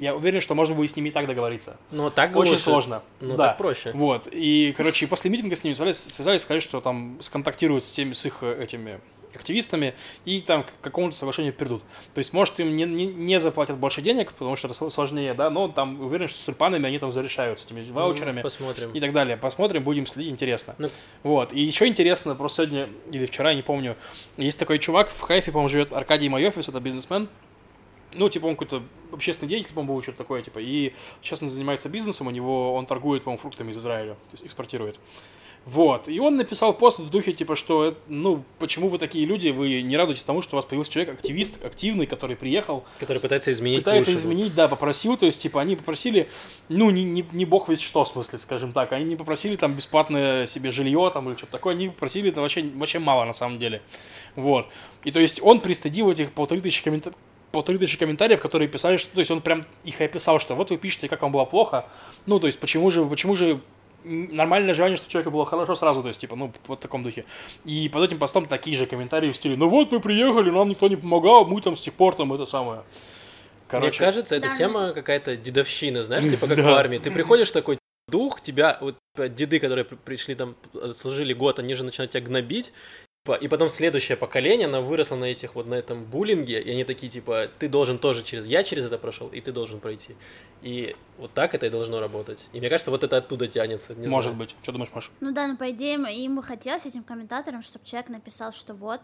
я уверен, что можно и с ними и так договориться. Ну, так Очень лучше. сложно. Ну, да. так проще. Вот. И, короче, после митинга с ними связались, связались, сказали, что там сконтактируют с теми, с их э, этими активистами и там к какому-то соглашению придут. То есть, может, им не, не, не заплатят больше денег, потому что это сл- сложнее, да, но там уверен, что с ульпанами они там зарешают, с этими ваучерами Ну, Посмотрим. и так далее. Посмотрим, будем следить, интересно. Ну. Вот. И еще интересно, просто сегодня или вчера, не помню, есть такой чувак в Хайфе, по-моему, живет Аркадий Майофис, это бизнесмен. Ну, типа, он какой-то общественный деятель, по-моему, был что-то такое, типа. И сейчас он занимается бизнесом, у него, он торгует, по-моему, фруктами из Израиля, то есть экспортирует. Вот. И он написал пост в духе, типа, что, э, ну, почему вы такие люди, вы не радуетесь тому, что у вас появился человек, активист, активный, который приехал, Который пытается изменить пытается изменить, да, попросил, то есть, типа, они попросили, ну, не, не, не бог ведь что, в смысле, скажем так, они не попросили там бесплатное себе жилье там или что-то такое, они попросили это вообще, вообще мало на самом деле, вот. И то есть он пристыдил этих полторы тысячи комментариев, полторы тысячи комментариев, которые писали, что, то есть он прям их и описал, что вот вы пишете, как вам было плохо, ну, то есть почему же, почему же нормальное желание, что человеку было хорошо сразу, то есть, типа, ну, вот в таком духе. И под этим постом такие же комментарии в стиле, ну вот мы приехали, нам никто не помогал, мы там с тех пор там это самое. Мне кажется, эта Да, тема какая-то дедовщина, знаешь, типа как Да. в армии. Ты приходишь такой дух, тебя, вот типа, деды, которые при- пришли там, э, служили год, они же начинают тебя гнобить, типа, и потом следующее поколение, оно выросло на этих вот, на этом буллинге, и они такие, типа, ты должен тоже через, я через это прошел, и ты должен пройти. И вот так это и должно работать. И мне кажется, вот это оттуда тянется. не Может знаю. быть. Что думаешь, Маш? ну да, ну по идее ему- им бы хотелось, этим комментаторам, чтобы человек написал, что вот,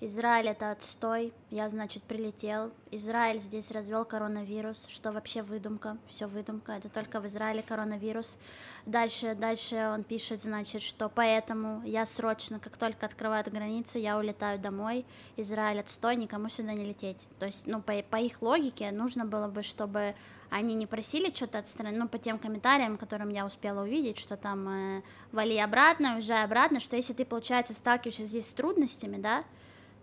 Израиль это отстой, я, значит, прилетел. Израиль здесь развел коронавирус, что вообще выдумка, все выдумка, это только в Израиле коронавирус. Дальше, дальше он пишет, значит, что поэтому я срочно, как только открывают границы, я улетаю домой. Израиль отстой, никому сюда не лететь. То есть, ну, по, по их логике нужно было бы, чтобы они не просили что-то от страны, ну, по тем комментариям, которым я успела увидеть, что там э, вали обратно, уезжай обратно, что если ты, получается, сталкиваешься здесь с трудностями, да,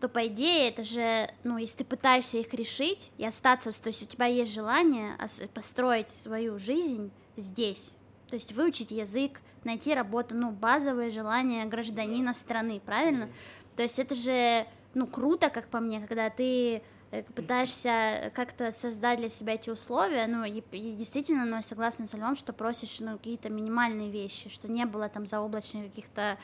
то по идее это же, ну, если ты пытаешься их решить и остаться, то есть у тебя есть желание построить свою жизнь здесь, то есть выучить язык, найти работу, ну, базовые желания гражданина страны, правильно? То есть это же, ну, круто, как по мне, когда ты э, пытаешься как-то создать для себя эти условия, ну, и, и действительно, ну, я согласна с Львом, что просишь, ну, какие-то минимальные вещи, что не было там заоблачных каких-то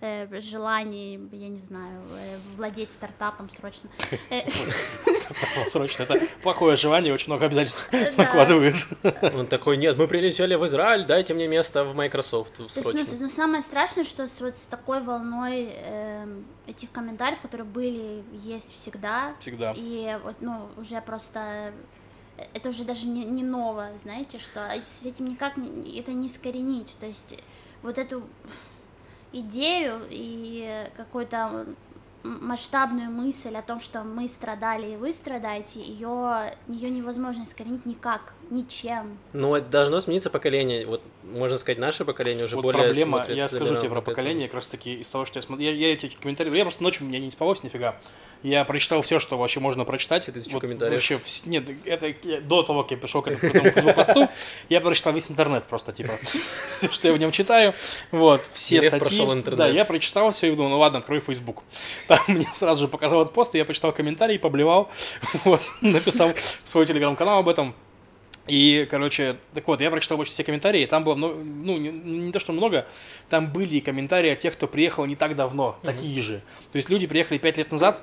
э, желаний, я не знаю, э, владеть стартапом срочно. Э, срочно, это плохое желание, очень много обязательств накладывает. Он такой, нет, мы прилетели в Израиль, дайте мне место в Microsoft срочно. Но ну, самое страшное, что вот с такой волной эм, этих комментариев, которые были, есть всегда. Всегда. И вот, ну, уже просто э, это уже даже не, не ново, знаете, что с этим никак не, это не искоренить. То есть вот эту идею и какой-то масштабную мысль о том, что мы страдали и вы страдаете, ее, ее невозможно искоренить никак, ничем. Ну, это должно смениться поколение. Вот, можно сказать, наше поколение уже вот более проблема, я скажу тебе про поколение, как раз таки из того, что я смотрю. Я, я эти комментарии, я просто ночью меня не спалось нифига. Я прочитал все, что вообще можно прочитать. Это вот, комментариев. Вообще, нет, это я, до того, как я пришел к этому посту, я прочитал весь интернет просто, типа, все, что я в нем читаю. Вот, все статьи. Да, я прочитал все и думал, ну ладно, открой Facebook. Там мне сразу же показал этот пост, и я почитал комментарий, поблевал, вот, написал в свой телеграм-канал об этом. И, короче, так вот, я прочитал почти все комментарии, там было много, ну, не, не то, что много, там были комментарии от тех, кто приехал не так давно, mm-hmm. такие же. То есть люди приехали пять лет назад,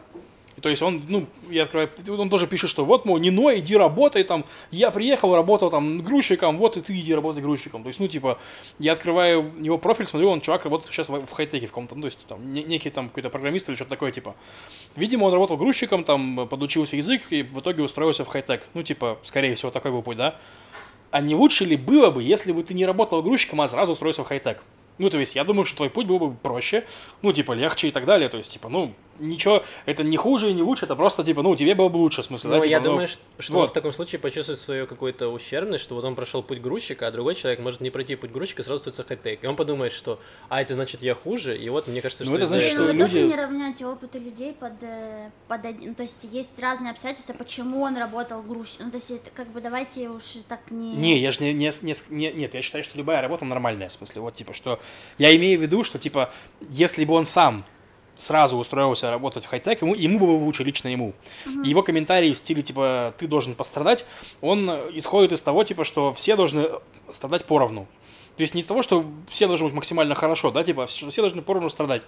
то есть он, ну, я открываю, он тоже пишет, что вот, мол, не ной, иди работай, там, я приехал, работал там грузчиком, вот и ты иди работай грузчиком. То есть, ну, типа, я открываю его профиль, смотрю, он чувак работает сейчас в хай-теке в каком-то, ну, то есть, там, некий там какой-то программист или что-то такое, типа. Видимо, он работал грузчиком, там, подучился язык и в итоге устроился в хай-тек. Ну, типа, скорее всего, такой был путь, да? А не лучше ли было бы, если бы ты не работал грузчиком, а сразу устроился в хай-тек? Ну, то есть, я думаю, что твой путь был бы проще, ну, типа, легче и так далее. То есть, типа, ну, ничего, это не хуже и не лучше, это просто, типа, ну, тебе было бы лучше, в смысле, ну, да? я типа, думаю, ну, что вот. он в таком случае почувствует свою какую-то ущербность, что вот он прошел путь грузчика, а другой человек может не пройти путь грузчика, сразу становится хай-тек. И он подумает, что, а, это значит, я хуже, и вот, мне кажется, ну, что... это значит, что ну, вы люди... тоже не равняете опыты людей под, э, под один... То есть, есть разные обстоятельства, почему он работал грузчиком. Ну, то есть, это, как бы, давайте уж так не... Не, я же не, не, не, не... Нет, я считаю, что любая работа нормальная, в смысле, вот, типа, что... Я имею в виду, что, типа, если бы он сам сразу устроился работать в хай-тек, ему, ему было лучше, лично ему. Uh-huh. Его комментарии в стиле, типа, ты должен пострадать, он исходит из того, типа, что все должны страдать поровну. То есть не из того, что все должны быть максимально хорошо, да, типа, что все должны поровну страдать.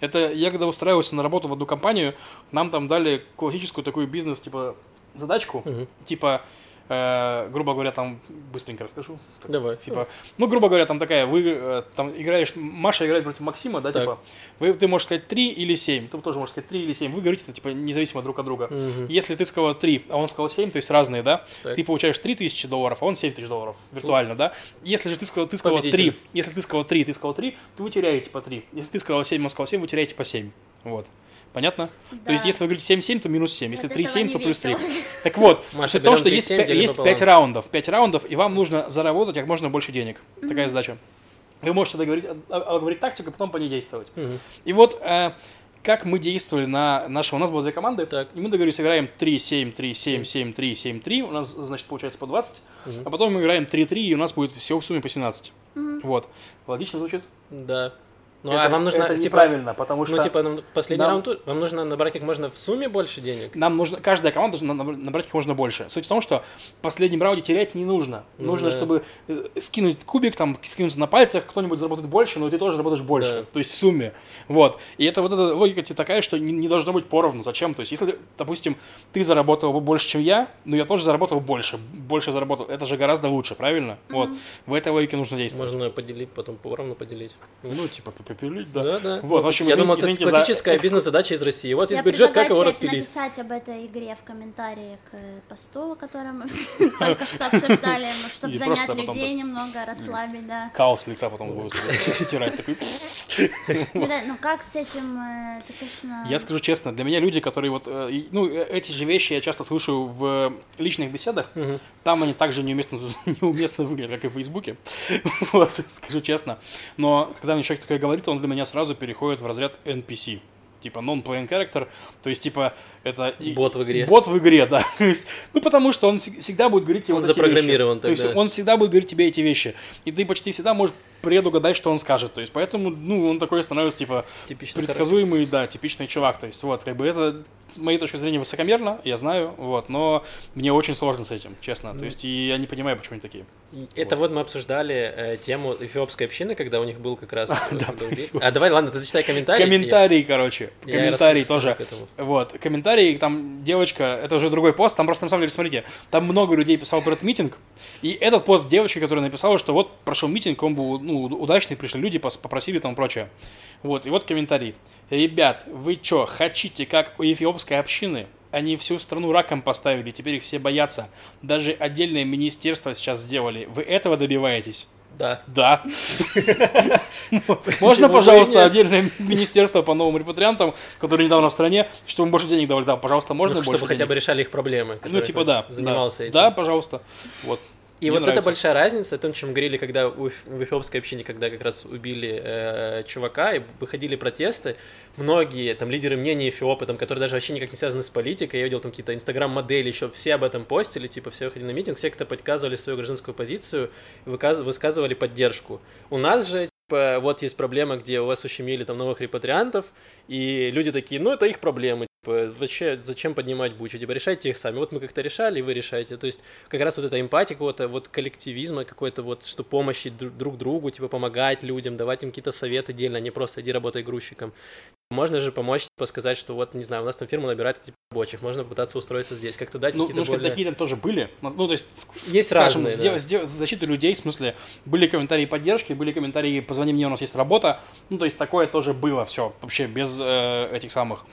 Это я когда устраивался на работу в одну компанию, нам там дали классическую такую бизнес, типа, задачку, uh-huh. типа, э, грубо говоря, там быстренько расскажу. Так, Давай. Типа, ну, грубо говоря, там такая, вы э, там играешь, Маша играет против Максима, да, так. типа, вы, ты можешь сказать 3 или 7, ты тоже можешь сказать 3 или 7, вы говорите, типа, независимо друг от друга. Угу. Если ты сказал 3, а он сказал 7, то есть разные, да, так. ты получаешь 3 тысячи долларов, а он 7 тысяч долларов, виртуально, да. Если же ты сказал, ты сказал 3, если ты сказал 3, ты сказал 3, то вы теряете по 3. Если ты сказал 7, он сказал 7, вы теряете по 7. Вот. Понятно? Да. То есть, если вы говорите 7-7, то минус 7. Если 3-7, то плюс 3. Так вот, Маша, в том, что есть, 5, есть 5 раундов. 5 раундов, и вам нужно заработать как можно больше денег. Mm-hmm. Такая задача. Вы можете договорить, говорить тактику, а потом по ней действовать. Mm-hmm. И вот э, как мы действовали на нашем... У нас было две команды, так. и мы договорились, играем 3-7, 3-7, 7-3, 7-3. У нас, значит, получается по 20. Угу. А потом мы играем 3-3, и у нас будет всего в сумме по 17. Угу. Вот. Логично звучит? Да. Ну, это, а вам нужно, это типа, неправильно, потому ну, что... Ну, типа, ну, последний нам, раунд, вам нужно набрать как можно в сумме больше денег? Нам нужно, каждая команда должна набрать как можно больше. Суть в том, что в последнем раунде терять не нужно. Ну, нужно, да. чтобы э, скинуть кубик, там, скинуться на пальцах, кто-нибудь заработает больше, но ты тоже заработаешь больше. Да. То есть в сумме. Вот. И это вот эта логика такая, что не, не должно быть поровну. Зачем? То есть, если, допустим, ты заработал больше, чем я, но я тоже заработал больше, больше заработал, это же гораздо лучше, правильно? Mm-hmm. Вот. В этой логике нужно действовать. Можно поделить, потом поровну поделить. Ну, типа, распределить, да. Да, да. Вот, в общем, я извините- думал, это за классическая экскурс- бизнес-задача из России. У вас Я есть бюджет, как его распилить? написать об этой игре в комментарии к э, посту, который мы только что обсуждали, чтобы И занять людей немного, расслабить, да. Хаос с лица потом будет стирать такой. Ну Ну как с этим, э, ты точно... Я скажу честно, для меня люди, которые вот, э, ну, эти же вещи я часто слышу в личных беседах, там они также неуместно, неуместно выглядят, как и в Фейсбуке, вот, скажу честно. Но когда мне человек такое говорит, он для меня сразу переходит в разряд NPC, типа non-playing character, то есть, типа, это... Бот в игре. Бот в игре, да. То есть, ну, потому что он всег- всегда будет говорить тебе Он вот эти запрограммирован вещи. То есть, тогда. он всегда будет говорить тебе эти вещи. И ты почти всегда можешь предугадать, что он скажет. То есть, поэтому, ну, он такой становится, типа, Типичный предсказуемый, да, типичный чувак. То есть, вот, как бы это, с моей точки зрения, высокомерно, я знаю, вот, но мне очень сложно с этим, честно. То есть, и я не понимаю, почему они такие. Это вот мы обсуждали э, тему эфиопской общины, когда у них был как раз... э, да. А давай, ладно, ты зачитай комментарий. Комментарии, короче, Я- расскажу тоже. Вот, комментарии, там девочка, это уже другой пост, там просто на самом деле, смотрите, там много людей писало про этот митинг, и этот пост девочки, которая написала, что вот прошел митинг, он был ну, удачный, пришли люди, попросили там прочее. Вот, и вот комментарий. Ребят, вы чё, хотите, как у эфиопской общины? Они всю страну раком поставили, теперь их все боятся. Даже отдельное министерство сейчас сделали. Вы этого добиваетесь? Да. Да. Можно, пожалуйста, отдельное министерство по новым репатриантам, которые недавно в стране, чтобы больше денег давали? Да, пожалуйста, можно Ну, больше чтобы хотя бы решали их проблемы. Ну, типа, да. Занимался этим. Да, пожалуйста. Вот. И Мне вот нравится. это большая разница, о том, чем говорили, когда в эфиопской общине, когда как раз убили э, чувака, и выходили протесты, многие там лидеры мнений Эфиопы, там, которые даже вообще никак не связаны с политикой, я видел там какие-то инстаграм-модели, еще все об этом постили, типа все выходили на митинг, все кто подказывали свою гражданскую позицию, высказывали поддержку. У нас же типа, вот есть проблема, где у вас ущемили там новых репатриантов, и люди такие, ну это их проблемы, зачем, зачем поднимать бучу, типа решайте их сами. Вот мы как-то решали, и вы решаете. То есть как раз вот эта эмпатия какого-то, вот коллективизма какой-то вот, что помощи дру- друг другу, типа помогать людям, давать им какие-то советы отдельно, а не просто иди работай грузчиком. Можно же помочь, типа сказать, что вот, не знаю, у нас там фирма набирает типа, рабочих, можно попытаться устроиться здесь, как-то дать Ну, какие-то ну, более... такие там тоже были. Ну, то есть, Есть скажем, разные, сдел- да. сдел- защиты людей, в смысле, были комментарии поддержки, были комментарии «позвони мне, у нас есть работа». Ну, то есть, такое тоже было все, вообще, без э, этих самых,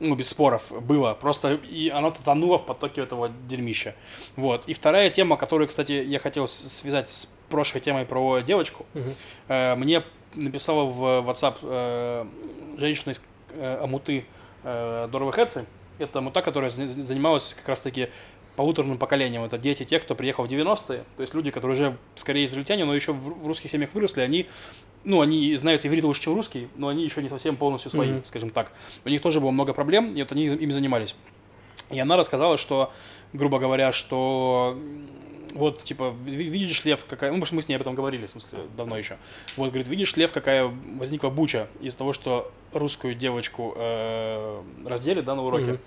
ну, без споров было. Просто и оно тонуло в потоке этого дерьмища. Вот. И вторая тема, которую, кстати, я хотел связать с прошлой темой про девочку. Мгм. Э, мне написала в WhatsApp э, женщина из э, Амуты э, Дорова Хэци. Это Амута, которая за- занималась как раз-таки полуторным поколением. Это дети тех, кто приехал в 90-е. То есть люди, которые уже скорее израильтяне, но еще в, русских семьях выросли, они ну, они знают иврит лучше, чем русский, но они еще не совсем полностью свои, Мгм. скажем так. У них тоже было много проблем, и вот они ими занимались. И она рассказала, что, грубо говоря, что вот, типа, ви- видишь, Лев, какая... Ну, потому что мы с ней об этом говорили, в смысле, давно еще. Вот, говорит, видишь, Лев, какая возникла буча из-за того, что русскую девочку э, раздели, да, на уроке. Мгм.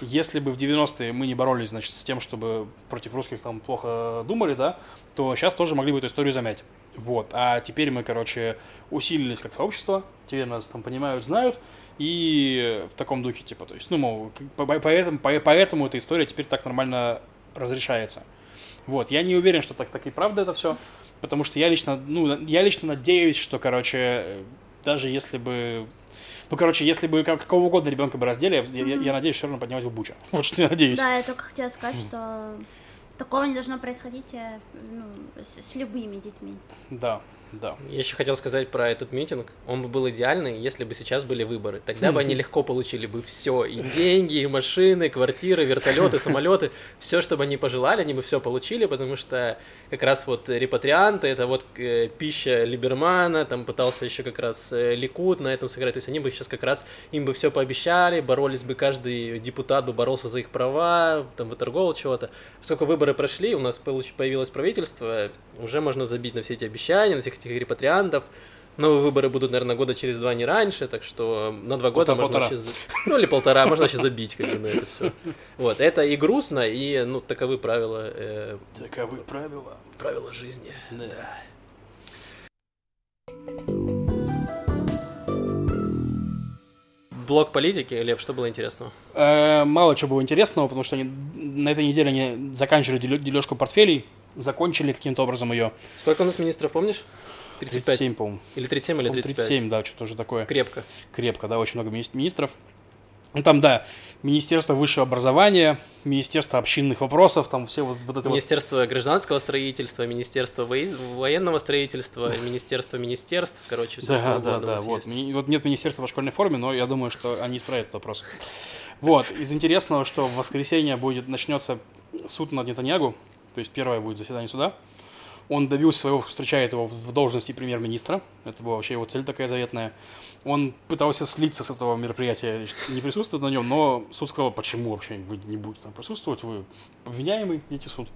Если бы в 90-е мы не боролись, значит, с тем, чтобы против русских там плохо думали, да, то сейчас тоже могли бы эту историю замять. Вот. А теперь мы, короче, усилились как сообщество, теперь нас там понимают, знают, и в таком духе, типа, то есть, ну, мол, поэтому, по- поэтому эта история теперь так нормально разрешается. Вот, я не уверен, что так, так и правда это все, потому что я лично, ну, я лично надеюсь, что, короче, даже если бы, ну, короче, если бы как- какого угодно ребенка бы раздели, я, я- я надеюсь, все равно поднялась бы буча. Вот что я надеюсь. Да, я только хотела сказать, что такого не должно происходить э, ну, с, с любыми детьми. Да, да. Я еще хотел сказать про этот митинг. Он бы был идеальный, если бы сейчас были выборы. Тогда бы они легко получили бы все. И деньги, и машины, квартиры, вертолеты, самолеты. Все, что бы они пожелали, они бы все получили, потому что как раз вот репатрианты, это вот э, пища Либермана, там пытался еще как раз э, Ликут на этом сыграть. То есть они бы сейчас как раз, им бы все пообещали, боролись бы, каждый депутат бы боролся за их права, там выторговал чего-то. Поскольку выборы прошли, у нас появилось правительство, уже можно забить на все эти обещания, на всех этих репатриантов. Новые выборы будут, наверное, года через два, не раньше, так что на два года Полтора- можно полтора. вообще... Ну, или полтора, можно вообще забить как бы на это все. Вот, это и грустно, и, ну, таковы правила, э, Таковы правила. правила жизни. Да. Блок политики, Лев, что было интересного? Э, Мало чего было интересного, потому что они на этой неделе они заканчивали дележку портфелей, закончили каким-то образом ее. Сколько у нас министров, помнишь? 35. 37, по-моему. Или 37, или По-моему, 35. 37, да, что-то уже такое. Крепко. Крепко, да, очень много мини- министров. Ну, там, да, Министерство высшего образования, Министерство общинных вопросов, там все вот, вот это вот Министерство гражданского строительства, Министерство военного строительства, Министерство министерств, короче, все Да, что да, да, вот. Ми- Вот нет министерства по школьной форме, но я думаю, что они исправят этот вопрос. Вот, из интересного, что в воскресенье будет, начнется суд над Нетаньягу, то есть первое будет заседание суда. Он добился своего, встречает его в должности премьер-министра, это была вообще его цель такая заветная. Он пытался слиться с этого мероприятия, не присутствовать на нем, но суд сказал, почему вообще вы не будете там присутствовать, вы обвиняемый, идите суд.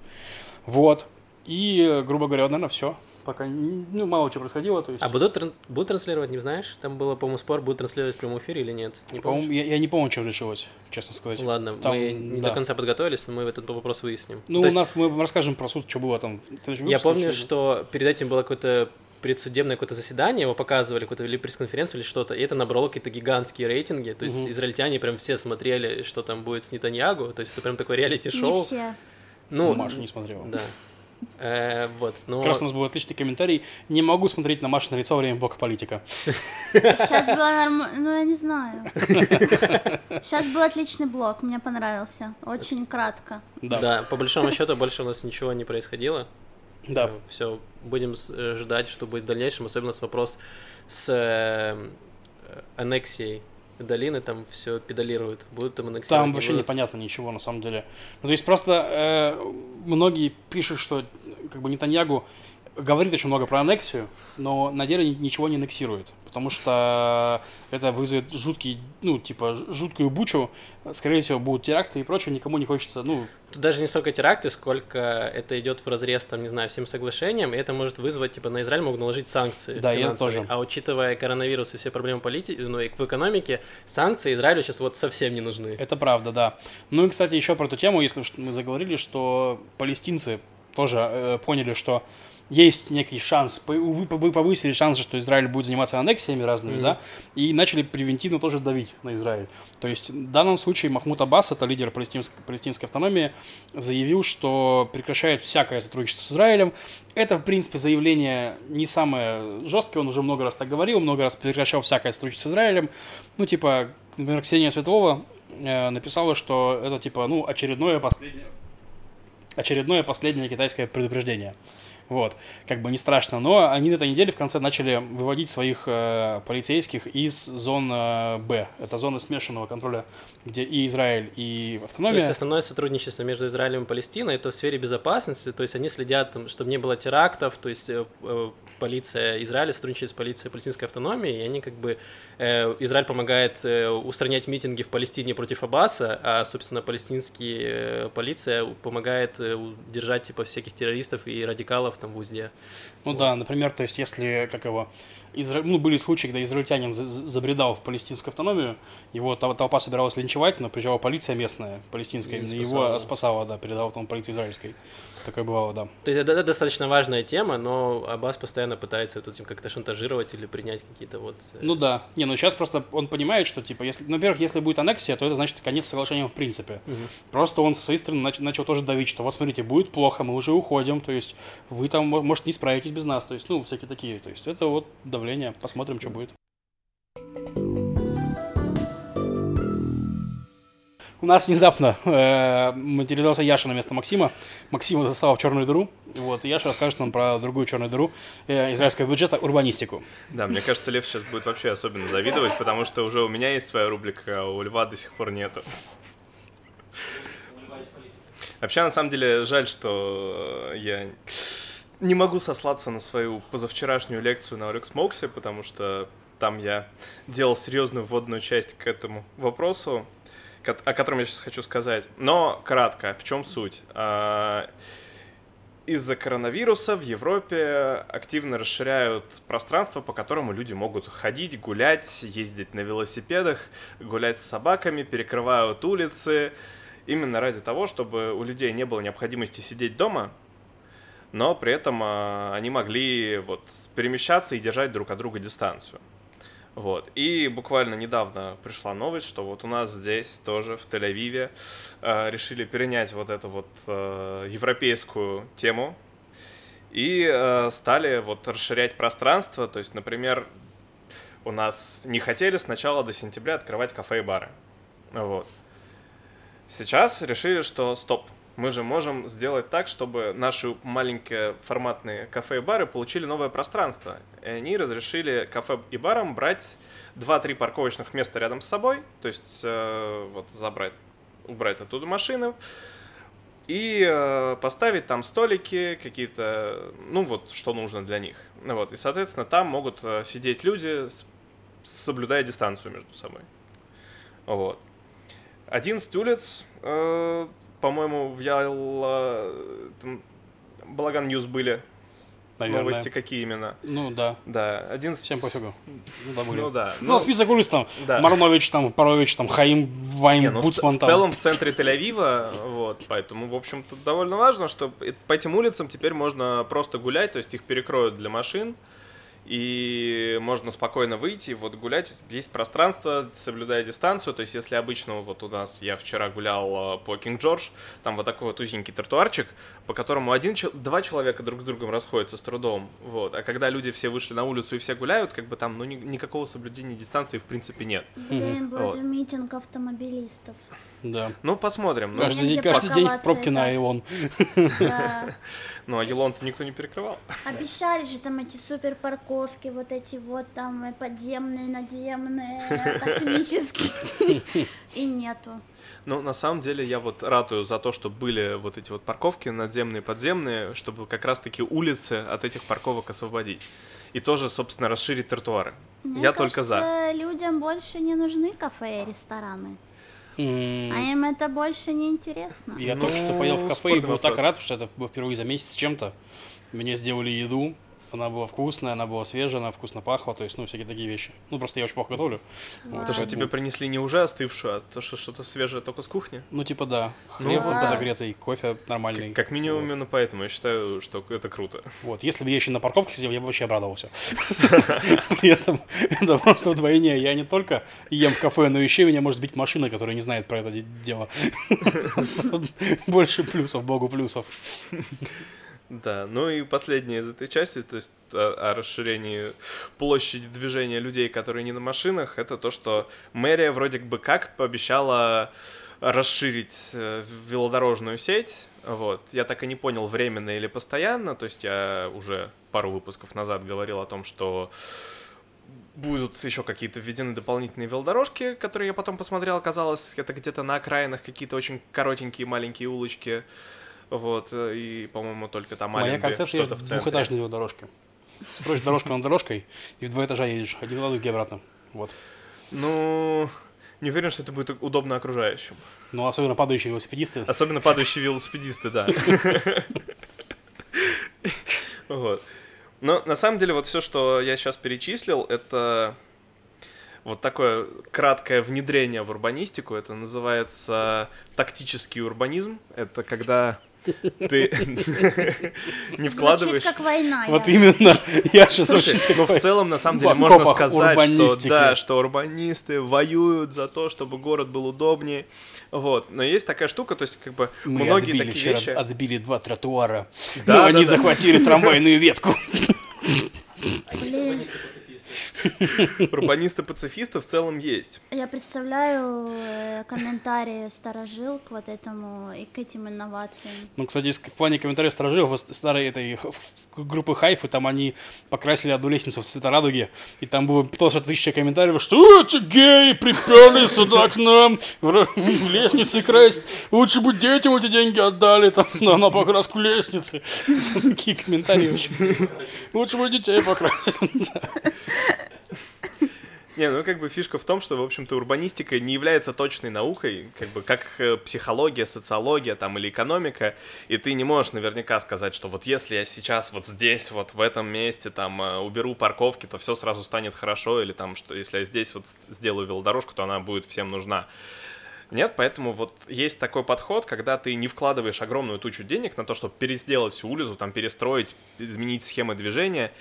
Вот. И, грубо говоря, наверное, все. Пока ну, мало чего происходило. То есть... А будут, будут транслировать, не знаешь? Там было, по-моему, спор, будут транслировать в прямом эфире или нет? Не? По-моему, я, я не помню, чем решилось, честно сказать. Ладно, Там, мы не да. до конца подготовились, но мы этот вопрос выясним. Ну, То у есть нас мы расскажем про суд, что было там. в следующем Я помню, что- перед этим было какое-то предсудебное какое-то заседание, его показывали, какую-то или пресс-конференцию, или что-то, и это набрало какие-то гигантские рейтинги, то есть Мгм. израильтяне прям все смотрели, что там будет с Нетаньягу, то есть это прям такое Не реалити-шоу. все. Ну, Маша не смотрела. да. Э, вот, но... Как раз у нас был отличный комментарий. Не могу смотреть на Машу на лицо во время блока политика. Сейчас было нормально, ну я не знаю. Сейчас был отличный блок, мне понравился. Очень кратко. Да. Да, по большому счету больше у нас ничего не происходило. Да. Все, будем э, ждать, что будет в дальнейшем, особенно с вопрос с э, э, аннексией долины, там все педалируют. Будут там аннексировать, Там вообще будут. непонятно ничего на самом деле. Ну, то есть просто э, многие пишут, что как бы Нетаньягу говорит очень много про аннексию, но на деле ни- ничего не аннексирует, потому что это вызовет жуткий, ну, типа, жуткую бучу, скорее всего, будут теракты и прочее, никому не хочется, ну, Тут даже не столько теракты, сколько это идет в разрез, там, не знаю, всем соглашениям, и это может вызвать, типа, на Израиль могут наложить санкции Да, это тоже. А учитывая коронавирус и все проблемы полити... ну, и в экономике, санкции Израилю сейчас вот совсем не нужны. Это правда, да. Ну и, кстати, еще про эту тему, если мы заговорили, что палестинцы тоже э, поняли, что есть некий шанс, увы, повы- повысили шансы, что Израиль будет заниматься аннексиями разными, Мгм. да, и начали превентивно тоже давить на Израиль. То есть в данном случае Махмуд Аббас, это лидер палестинск- палестинской автономии, заявил, что прекращает всякое сотрудничество с Израилем. Это, в принципе, заявление не самое жесткое, он уже много раз так говорил, много раз прекращал всякое сотрудничество с Израилем. Ну, типа, например, Ксения Светлова э, написала, что это, типа, ну, очередное последнее, очередное последнее китайское предупреждение. Вот, как бы не страшно, но они на этой неделе в конце начали выводить своих э, полицейских из зон э, Б. Это зоны смешанного контроля, где и Израиль, и То автономия. есть основное сотрудничество между Израилем и Палестиной это в сфере безопасности, то есть они следят, там, чтобы не было терактов, то есть э, э, полиция Израиля сотрудничает с полицией палестинской автономии, и они как бы э, Израиль помогает э, устранять митинги в Палестине против Аббаса, а собственно палестинские э, полиция помогает э, удержать типа всяких террористов и радикалов там в узде. Ну да, например, то есть если, как его, изра... ну, были случаи, когда израильтянин за- за- забредал в палестинскую автономию, его тол- толпа собиралась линчевать, но приезжала полиция местная, палестинская, именно спасала. его спасала, да, передала там полиции израильской. Такое бывало, да. То есть это, это достаточно важная тема, но Аббас постоянно пытается вот этим как-то шантажировать или принять какие-то вот... э, Ну да. Не, ну сейчас просто он понимает, что, типа, если, ну, во-первых, если будет аннексия, то это значит конец соглашения в принципе. Мгм. Просто он со своей стороны нач- начал тоже давить, что вот смотрите, будет плохо, мы уже уходим, то есть вы там, мо- может, не справитесь без нас, то есть, ну, всякие такие, то есть это вот давление, посмотрим, что будет. У нас внезапно э, материализовался Яша на место Максима. Максима засал в черную дыру. Вот, и Яша расскажет нам про другую черную дыру э, израильского бюджета урбанистику. Да, мне кажется, Лев сейчас будет вообще особенно завидовать, потому что уже у меня есть своя рубрика, а у Льва до сих пор нету. Вообще, на самом деле, жаль, что я не могу сослаться на свою позавчерашнюю лекцию на Олекс Моксе, потому что там я делал серьезную вводную часть к этому вопросу, о котором я сейчас хочу сказать. Но кратко, в чем суть? А, Из-за коронавируса в Европе активно расширяют пространство, по которому люди могут ходить, гулять, ездить на велосипедах, гулять с собаками, перекрывают улицы, именно ради того, чтобы у людей не было необходимости сидеть дома, но при этом а, они могли вот перемещаться и держать друг от друга дистанцию. Вот. И буквально недавно пришла новость, что вот у нас здесь тоже, в Тель-Авиве, э, решили перенять вот эту вот э, европейскую тему и э, стали вот расширять пространство. То есть, например, у нас не хотели сначала до сентября открывать кафе и бары. Вот. Сейчас решили, что стоп, мы же можем сделать так, чтобы наши маленькие форматные кафе и бары получили новое пространство. И они разрешили кафе и барам брать 2-3 парковочных места рядом с собой, то есть э, вот забрать, убрать оттуда машины, и э, поставить там столики какие-то, ну вот, что нужно для них. Вот, и, соответственно, там могут э, сидеть люди, соблюдая дистанцию между собой. Вот. 11 улиц, э, по-моему, в Ялла... там Балаган News были. Наверное. Новости какие именно. Ну да. Да, 11... Всем пофигу. Ну, да, были. Ну да. Ну, список улиц там. да. Марнович, там, Парович, там, Хаим, Вайн, Не, ну, в, Буцман, в там. целом в центре Тель-Авива, вот, поэтому, в общем-то, довольно важно, что по этим улицам теперь можно просто гулять, то есть их перекроют для машин, и можно спокойно выйти, вот гулять, есть пространство, соблюдая дистанцию, то есть если обычно вот у нас, я вчера гулял э, по Кинг-Джордж, там вот такой вот узенький тротуарчик, по которому один, два человека друг с другом расходятся с трудом, вот, а когда люди все вышли на улицу и все гуляют, как бы там, ну, ни- никакого соблюдения дистанции в принципе нет. Блин, Вот. вроде митинг автомобилистов. Да. Ну, посмотрим. Ну, Каждый, день, каждый день пробки на. Илон. Да. Ну, а Елон-то никто не перекрывал. Обещали же там эти супер парковки, вот эти вот там э, подземные, надземные, космические. И нету. Ну, на самом деле, я вот ратую за то, что были вот эти вот парковки надземные, подземные, чтобы как раз-таки улицы от этих парковок освободить. И тоже, собственно, расширить тротуары. Мне я только за. кажется, людям больше не нужны кафе и рестораны. А им это больше не интересно. Я Ну, только что поел в кафе и был так рад, что это было впервые за месяц с чем-то. Мне сделали еду, она была вкусная, она была свежая, она вкусно пахла, то есть, ну, всякие такие вещи. Ну, просто я очень плохо готовлю. Вот, То, что тебе принесли не уже остывшую, а то, что что-то свежее только с кухни. Ну, типа, да. Ну, Хлеб там да. подогретый, кофе нормальный. Как минимум, Вот. именно поэтому я считаю, что это круто. Вот, если бы я еще на парковке сидел, я бы вообще обрадовался. При этом это просто вдвойне. Я не только ем в кафе, но еще меня может быть машина, которая не знает про это де- дело. Больше плюсов, богу плюсов. Да, ну и последнее из этой части, то есть о, о расширении площади движения людей, которые не на машинах, это то, что мэрия вроде бы как пообещала расширить э, велодорожную сеть. Вот. Я так и не понял, временно или постоянно. То есть я уже пару выпусков назад говорил о том, что будут еще какие-то введены дополнительные велодорожки, которые я потом посмотрел, оказалось, это где-то на окраинах какие-то очень коротенькие маленькие улочки. Вот, э, и, по-моему, только там Моя Аленби, концепция что-то в центре. двухэтажные велодорожки. Строишь дорожку над дорожкой, и в два этажа едешь. Один туда, другой обратно. Вот. Ну, не уверен, что это будет удобно окружающим. Ну, особенно падающие велосипедисты. Особенно падающие велосипедисты, да. Вот. Но на самом деле вот все, что я сейчас перечислил, это вот такое краткое внедрение в урбанистику. Это называется тактический урбанизм. Это когда ты не Звучит вкладываешь... как война. Вот именно. Я сейчас Слушай, очень ну в целом, на самом деле, можно сказать, что да, что урбанисты воюют за то, чтобы город был удобнее. Вот. Но есть такая штука, то есть, как бы, Мы многие отбили такие вчера, вещи. отбили два тротуара. Да, но да, они да. захватили трамвайную ветку. Блин, Урбанисты-пацифисты в целом есть. я представляю э, комментарии старожил к вот этому и к этим инновациям. Ну, кстати, в плане комментариев сторожилов вот старой этой группы Хайфы, там они покрасили одну лестницу в цвета радуги, и там было тоже тысяча комментариев, что эти геи приперли сюда к нам в лестнице красть, лучше бы детям эти деньги отдали там на, покраску лестницы. Там такие комментарии очень. Лучше бы детей покрасили. Не, ну как бы фишка в том, что, в общем-то, урбанистика не является точной наукой, как бы как э, психология, социология там или экономика, и ты не можешь наверняка сказать, что вот если я сейчас вот здесь, вот в этом месте там э, уберу парковки, то все сразу станет хорошо, или там, что если я здесь вот сделаю велодорожку, то она будет всем нужна. Нет, поэтому вот есть такой подход, когда ты не вкладываешь огромную тучу денег на то, чтобы пересделать всю улицу, там перестроить, изменить схемы движения,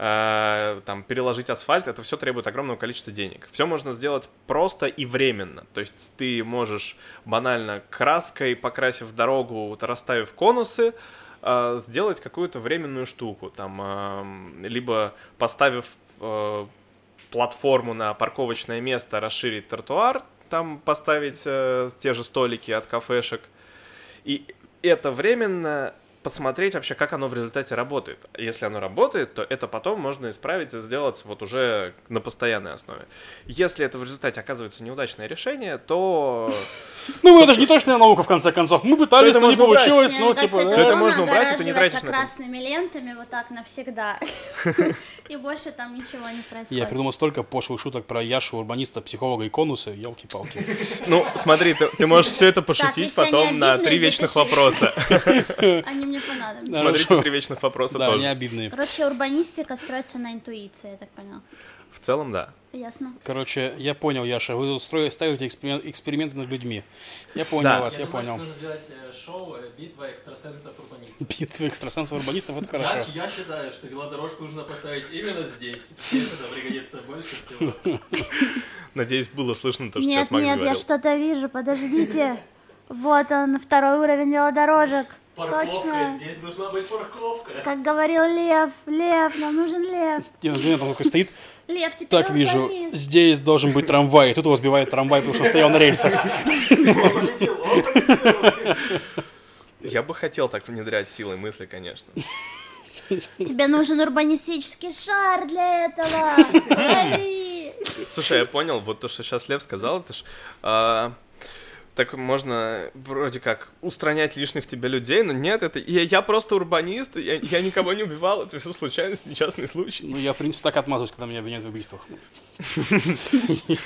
э, там переложить асфальт, это все требует огромного количества денег. Все можно сделать просто и временно. То есть ты можешь банально краской, покрасив дорогу, вот расставив конусы, э, сделать какую-то временную штуку, там, э, либо поставив э, платформу на парковочное место, расширить тротуар, там поставить э, те же столики от кафешек. И это временно посмотреть вообще, как оно в результате работает. Если оно работает, то это потом можно исправить и сделать вот уже на постоянной основе. Если это в результате оказывается неудачное решение, то... Ну, это же не точная наука, в конце концов. Мы пытались, но не получилось, кажется, типа... это можно убрать, это не тратишь на красными лентами вот так навсегда. И больше там ничего не Я происходит. придумал столько пошлых шуток про Яшу, урбаниста, психолога и конусы, елки-палки. Ну, смотри, ты, можешь все это пошутить потом на три вечных вопроса. Они мне понадобятся. Да. Смотрите три вечных вопроса Да, тоже. обидные. Короче, урбанистика строится на интуиции, я так поняла. В целом, да. Ясно. Короче, я понял, Яша, вы тут строите, ставите эксперимен- эксперименты над людьми. Я понял Да. вас, я, понял. нужно сделать э, шоу «Битва экстрасенсов урбанистов». Битвы экстрасенсов-урбанистов, это хорошо. Я, я считаю, что велодорожку нужно поставить именно здесь. Здесь это пригодится больше всего. Надеюсь, было слышно то, что Нет, сейчас Макс нет, я говорил. что-то вижу, подождите. Вот он, второй уровень велодорожек. Точно. здесь нужна быть парковка. Как говорил Лев, Лев, нам нужен Лев. Я на там такой стоит, Лев, теперь так вижу, урбанист. здесь должен быть трамвай. И тут его сбивает трамвай, потому что он стоял на рельсах. Я бы хотел так внедрять силой мысли, конечно. Тебе нужен урбанистический шар для этого. Лови. Слушай, я понял, вот то, что сейчас Лев сказал, это ж... а, так можно вроде как устранять лишних тебе людей, но нет, это я, я просто урбанист, я, я никого не убивал, это все случайность, несчастный случай. Ну, я, в принципе, так отмазываюсь, когда меня обвиняют в убийствах.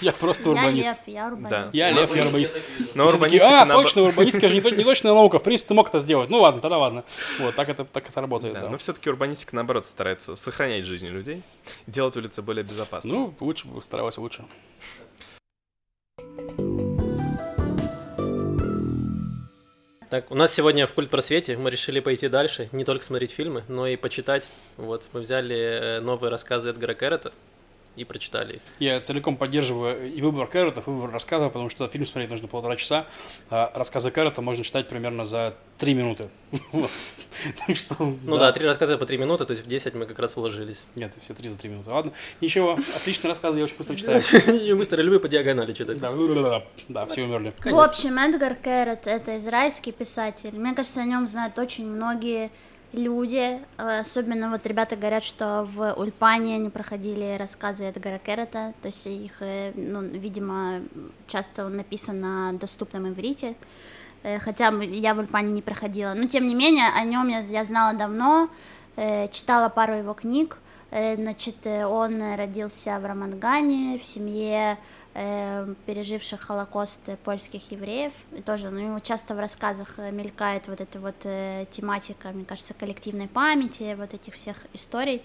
Я просто Я урбанист. Лев, я урбанист. Да. Я лев, я урбанист. Но а, точно, урбанистика же не, то- не точная наука. В принципе, ты мог это сделать. Ну ладно, тогда ладно. Вот, так это, так это работает, но все-таки урбанистика, наоборот, старается сохранять жизни людей, делать улицы более безопасными. Ну, лучше бы старалась лучше. Так, у нас сегодня в Культ просвете мы решили пойти дальше, не только смотреть фильмы, но и почитать. Вот, мы взяли э, новые рассказы Эдгара Керрета и прочитали их. Я целиком поддерживаю и выбор Кэрротов, и выбор рассказов, потому что фильм смотреть нужно полтора часа, а рассказы Кэррота можно читать примерно за три минуты. Так что, Ну да, три рассказа по три минуты, то есть в 10 мы как раз уложились. Нет, все три за три минуты. Ладно. Ничего, отличный рассказ, я очень быстро читаю. И быстро любые по диагонали читать. Да, все умерли. В общем, Эдгар Керрет — это израильский писатель. Мне кажется, о нем знают очень многие люди. Э, Особенно вот ребята говорят, что в Ульпане они проходили рассказы Эдгара Керрета. То есть их, э, ну, видимо, часто он написан на доступном иврите. Э, Хотя я в Ульпане не проходила. Но, тем не менее, о нем я, я знала давно, читала пару его книг. Значит, он родился в Рамангане, в семье э, переживших Холокост польских евреев. И тоже, ну, часто в рассказах э, мелькает вот эта вот э, тематика, мне кажется, коллективной памяти, вот этих всех историй.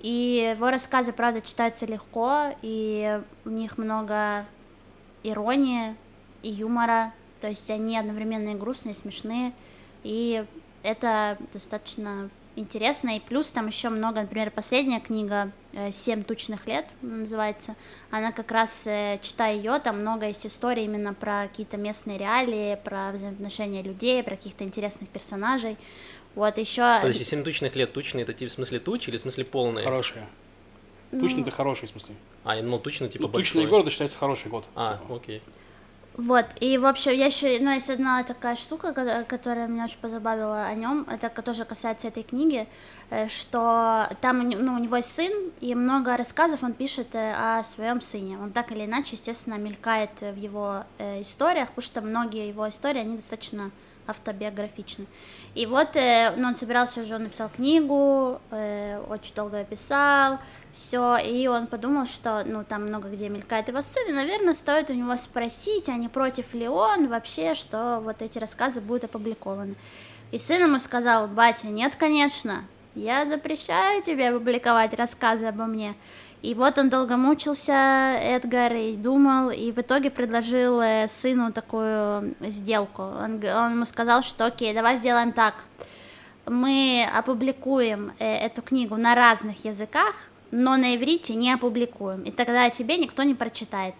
И его рассказы, правда, читаются легко, и у них много иронии и юмора, то есть они одновременно и грустные, и смешные, и это достаточно интересно, и плюс там еще много, например, последняя книга э, «Семь тучных лет» называется, она как раз, э, читая ее, там много есть историй именно про какие-то местные реалии, про взаимоотношения людей, про каких-то интересных персонажей, вот еще... То есть 7 тучных лет тучные, это типа в смысле тучи или в смысле полные? Хорошие. Тучный это хороший, в смысле. А, я думал, тучный типа Ну, тучный большой. год это считается хороший год. А, Типа. окей. Вот, и в общем, я еще, ну, есть одна такая штука, ко- которая меня очень позабавила о нем, это тоже касается этой книги, э, что там, ну, у него есть сын, и много рассказов он пишет э, о своем сыне. Он так или иначе, естественно, мелькает в его э, историях, потому что многие его истории, они достаточно автобиографичны. И вот э, ну, он собирался уже, он написал книгу, э, очень долго писал, все, и он подумал, что, ну, там много где мелькает его и, наверное, стоит у него спросить, а не против ли он вообще, что вот эти рассказы будут опубликованы. И сын ему сказал, батя, нет, конечно, я запрещаю тебе публиковать рассказы обо мне. И вот он долго мучился, Эдгар, и думал, и в итоге предложил э, сыну такую сделку. Он, он ему сказал, что окей, давай сделаем так. Мы опубликуем э, эту книгу на разных языках, но на иврите не опубликуем. И тогда тебе никто не прочитает.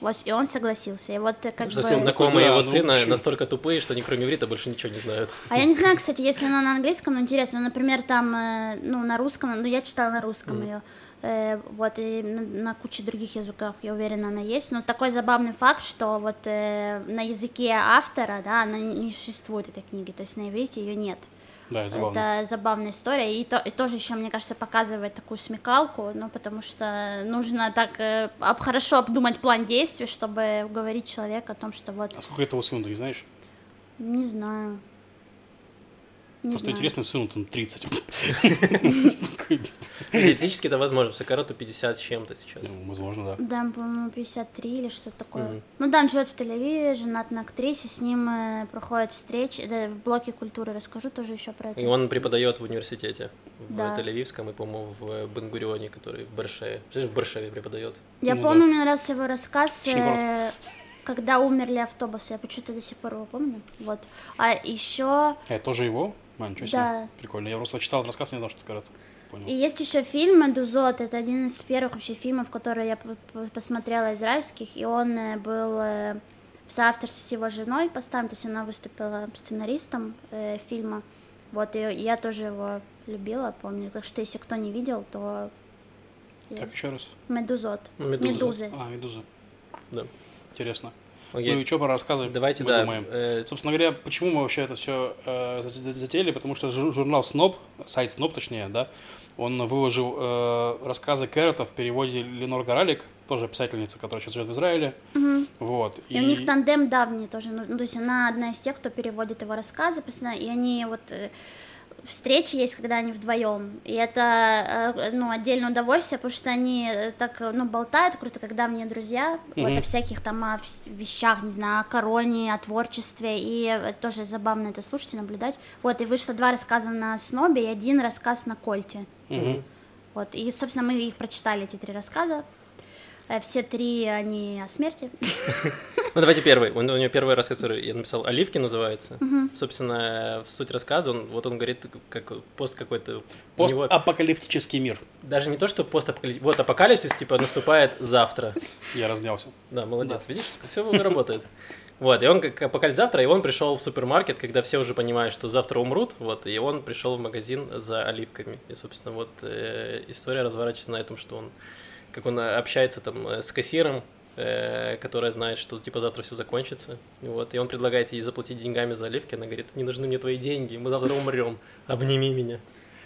Вот, и он согласился. И вот э, как Что бы... все знакомые его ну, сына вообще. настолько тупые, что они кроме иврита больше ничего не знают. А я не знаю, кстати, если она на английском, но интересно. Ну, например, там, ну, на русском, ну, я читала на русском ее. Вот, и на, куче других языков, я уверена, она есть. Но такой забавный факт, что вот э, на языке автора, да, она не существует, этой книги, то есть на иврите ее нет. Да, это забавно. Это забавная история, и, то, и тоже еще, мне кажется, показывает такую смекалку, ну, потому что нужно так э, об- хорошо обдумать план действий, чтобы уговорить человека о том, что вот, А сколько этого сыну, не знаешь? не знаю. Не Просто знаю. интересно, сыну там 30. Такой, Теоретически это возможно, Сакарату 50 с чем-то сейчас. ну, Возможно, да. Да, по-моему, 53 или что-то такое. Мгм. Ну да, он живет в Тель-Авиве, женат на актрисе, с ним э, проходят встречи. Да, в блоке культуры расскажу тоже еще про это. И он преподает в университете, в. Тель-Авивском и, по-моему, в Бенгурионе, который в Баршеве. Знаешь, в Баршеве преподает. Я Ну помню, мне нравился его рассказ, э, когда умерли автобусы. Я почему-то до сих пор его помню. Вот. А еще А это тоже его? А, ничего себе. Да. Прикольно. Я просто читал рассказ, не знал, что это карат. Понял. И есть еще фильм «Медузот». Это один из первых вообще фильмов, которые я посмотрела израильских. И он э, был э, в соавторстве с его женой поставлен. То есть она выступила сценаристом э, фильма. Вот, и я тоже его любила, помню. Так что если кто не видел, то... я- Как еще раз? «Медузот». «Медуза». Медузы. А, медуза. Да. Интересно. Окей. Ну и что про рассказы? Давайте, мы да. думаем? э, Собственно говоря, почему мы вообще это все затеяли? Потому что жу- журнал Сноб, сайт Сноб точнее, да, он выложил э, рассказы Кэррота в переводе Ленор Горалик, тоже писательница, которая сейчас живет в Израиле. Вот. И, у них тандем давний тоже. Ну, ну, то есть она одна из тех, кто переводит его рассказы постоянно, и они вот э, встречи есть, когда они вдвоем. И это э, ну, отдельное удовольствие, потому что они так ну, болтают круто, как давние друзья, вот Мгм. о всяких там о вещах, не знаю, о короне, о творчестве. И э, тоже забавно это слушать и наблюдать. Вот, и вышло два рассказа на Снобе и один рассказ на Кольте. Мгм. Вот, и, собственно, мы их прочитали, эти три рассказа. Э, Все три, они о смерти. Ну, давайте первый. Он, у него первый рассказ, который я написал, «Оливки» называется. Собственно, в суть рассказа, он, вот он говорит, как пост какой-то... у него- Постапокалиптический мир. даже не то, что постапокалипсис. Вот апокалипсис, типа, наступает завтра. Я размялся. Да, молодец, видишь, все работает. Вот, и он как апокалипсис завтра, и он пришел в супермаркет, когда все уже понимают, что завтра умрут, вот, и он пришел в магазин за оливками. И, собственно, вот э, история разворачивается на этом, что он, как он э, общается там э, с кассиром, э, которая знает, что типа завтра все закончится. Вот, и он предлагает ей заплатить деньгами за оливки, она говорит, не нужны мне твои деньги, мы завтра умрем, обними меня.